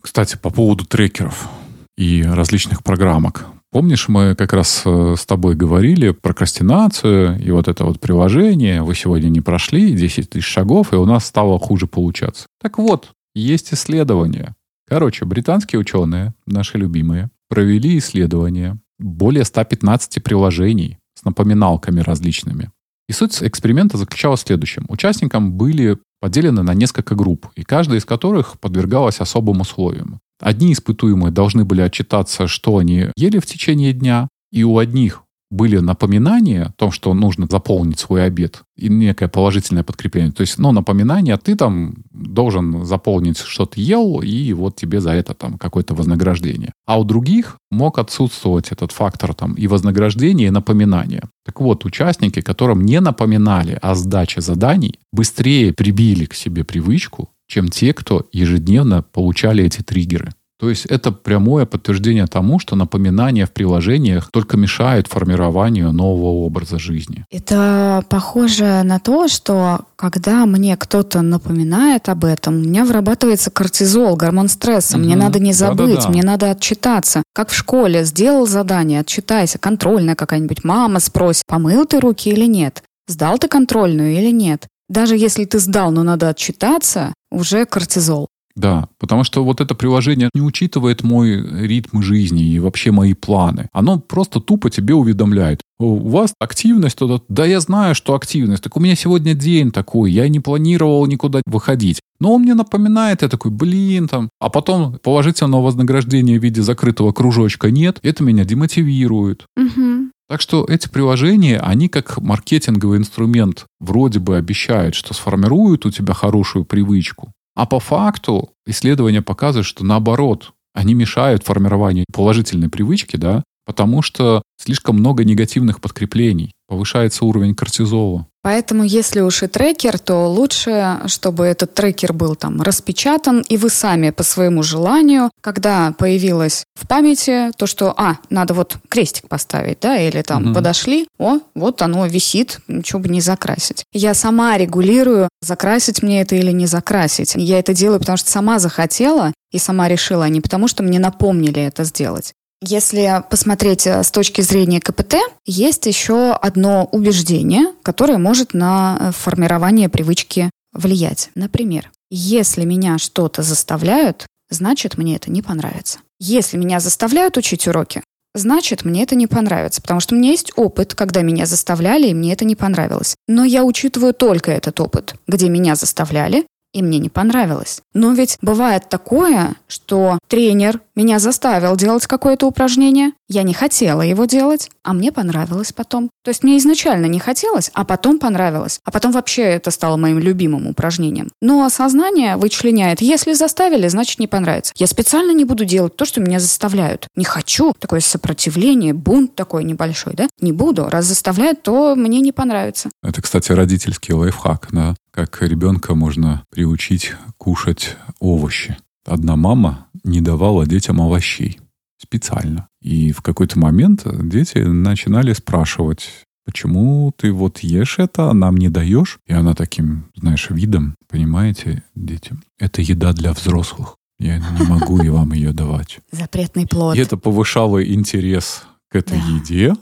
Кстати, по поводу трекеров и различных программок. Помнишь, мы как раз э, с тобой говорили про прокрастинацию и вот это вот приложение. Вы сегодня не прошли 10 тысяч шагов, и у нас стало хуже получаться. Так вот, есть исследования. Короче, британские ученые, наши любимые, провели исследования более 115 приложений с напоминалками различными. И суть эксперимента заключалась в следующем. Участникам были поделены на несколько групп, и каждая из которых подвергалась особым условиям. Одни испытуемые должны были отчитаться, что они ели в течение дня, и у одних были напоминания о том, что нужно заполнить свой обед, и некое положительное подкрепление. То есть, ну, напоминание, ты там должен заполнить, что ты ел, и вот тебе за это там какое-то вознаграждение. А у других мог отсутствовать этот фактор там и вознаграждения, и напоминания. Так вот, участники, которым не напоминали о сдаче заданий, быстрее прибили к себе привычку чем те, кто ежедневно получали эти триггеры. То есть это прямое подтверждение тому, что напоминания в приложениях только мешают формированию нового образа жизни. Это похоже на то, что когда мне кто-то напоминает об этом, у меня вырабатывается кортизол, гормон стресса. Угу. Мне надо не забыть, Да-да-да. мне надо отчитаться. Как в школе, сделал задание, отчитайся, контрольная какая-нибудь, мама спросит, помыл ты руки или нет, сдал ты контрольную или нет. Даже если ты сдал, но надо отчитаться, уже кортизол. Да, потому что вот это приложение не учитывает мой ритм жизни и вообще мои планы. Оно просто тупо тебе уведомляет. У вас активность туда. Да я знаю, что активность. Так у меня сегодня день такой. Я не планировал никуда выходить. Но он мне напоминает, я такой, блин, там. А потом положительного вознаграждения в виде закрытого кружочка нет. Это меня демотивирует. Угу. Так что эти приложения, они как маркетинговый инструмент вроде бы обещают, что сформируют у тебя хорошую привычку, а по факту исследования показывают, что наоборот, они мешают формированию положительной привычки, да, потому что слишком много негативных подкреплений, повышается уровень кортизола. Поэтому, если уж и трекер, то лучше, чтобы этот трекер был там распечатан, и вы сами по своему желанию, когда появилось в памяти то, что, а, надо вот крестик поставить, да, или там угу. подошли, о, вот оно висит, ничего бы не закрасить. Я сама регулирую, закрасить мне это или не закрасить. Я это делаю, потому что сама захотела и сама решила, а не потому что мне напомнили это сделать. Если посмотреть э, с точки зрения КПТ, есть еще одно убеждение, которое может на э, формирование привычки влиять. Например, если меня что-то заставляют, значит мне это не понравится. Если меня заставляют учить уроки, значит мне это не понравится, потому что у меня есть опыт, когда меня заставляли, и мне это не понравилось. Но я учитываю только этот опыт, где меня заставляли, и мне не понравилось. Но ведь бывает такое, что тренер меня заставил делать какое-то упражнение, я не хотела его делать, а мне понравилось потом. То есть мне изначально не хотелось, а потом понравилось. А потом вообще это стало моим любимым упражнением. Но осознание вычленяет, если заставили, значит не понравится. Я специально не буду делать то, что меня заставляют. Не хочу. Такое сопротивление, бунт такой небольшой, да? Не буду. Раз заставляют, то мне не понравится. Это, кстати, родительский лайфхак, да? Как ребенка можно приучить кушать овощи. Одна мама не давала детям овощей специально. И в какой-то момент дети начинали спрашивать, почему ты вот ешь это, а нам не даешь? И она таким, знаешь, видом, понимаете, дети, это еда для взрослых. Я не могу и вам ее давать. Запретный плод. И это повышало интерес к этой да. еде.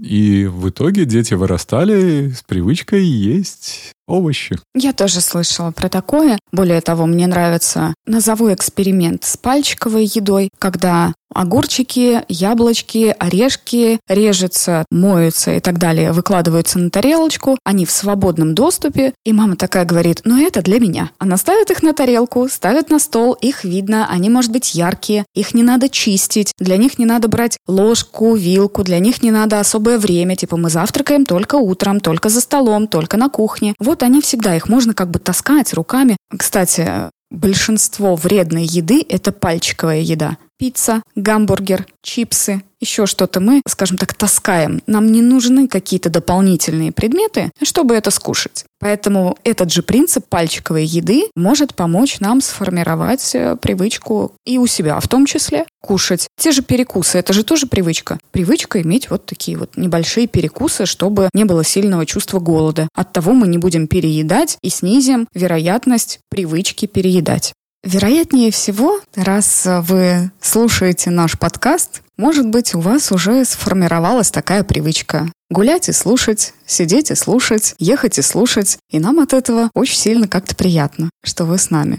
И в итоге дети вырастали с привычкой есть овощи. Я тоже слышала про такое. Более того, мне нравится, назову эксперимент с пальчиковой едой, когда огурчики, яблочки, орешки режутся, моются и так далее, выкладываются на тарелочку, они в свободном доступе, и мама такая говорит, ну это для меня. Она ставит их на тарелку, ставит на стол, их видно, они, может быть, яркие, их не надо чистить, для них не надо брать ложку, вилку, для них не надо особое время, типа мы завтракаем только утром, только за столом, только на кухне. Вот вот они всегда, их можно как бы таскать руками. Кстати, большинство вредной еды – это пальчиковая еда пицца, гамбургер, чипсы, еще что-то мы, скажем так, таскаем. Нам не нужны какие-то дополнительные предметы, чтобы это скушать. Поэтому этот же принцип пальчиковой еды может помочь нам сформировать э, привычку и у себя в том числе кушать. Те же перекусы, это же тоже привычка. Привычка иметь вот такие вот небольшие перекусы, чтобы не было сильного чувства голода. От того мы не будем переедать и снизим вероятность привычки переедать. Вероятнее всего, раз вы слушаете наш подкаст, может быть, у вас уже сформировалась такая привычка. Гулять и слушать, сидеть и слушать, ехать и слушать. И нам от этого очень сильно как-то приятно, что вы с нами.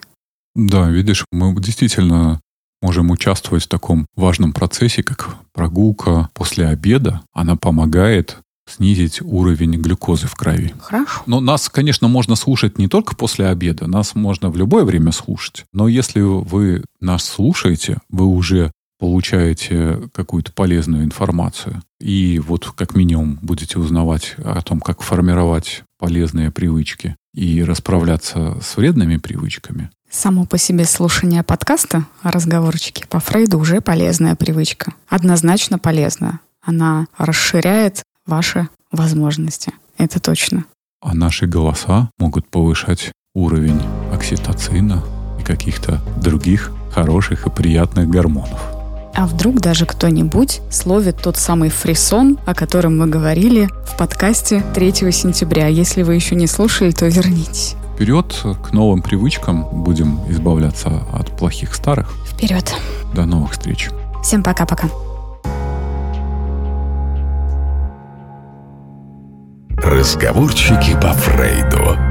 Да, видишь, мы действительно можем участвовать в таком важном процессе, как прогулка после обеда. Она помогает снизить уровень глюкозы в крови. Хорошо. Но нас, конечно, можно слушать не только после обеда, нас можно в любое время слушать. Но если вы нас слушаете, вы уже получаете какую-то полезную информацию. И вот как минимум будете узнавать о том, как формировать полезные привычки и расправляться с вредными привычками. Само по себе слушание подкаста разговорчики по Фрейду уже полезная привычка. Однозначно полезная. Она расширяет ваши возможности. Это точно. А наши голоса могут повышать уровень окситоцина и каких-то других хороших и приятных гормонов. А вдруг даже кто-нибудь словит тот самый фрисон, о котором мы говорили в подкасте 3 сентября. Если вы еще не слушали, то вернитесь. Вперед к новым привычкам. Будем избавляться от плохих старых. Вперед. До новых встреч. Всем пока-пока. Разговорчики по Фрейду.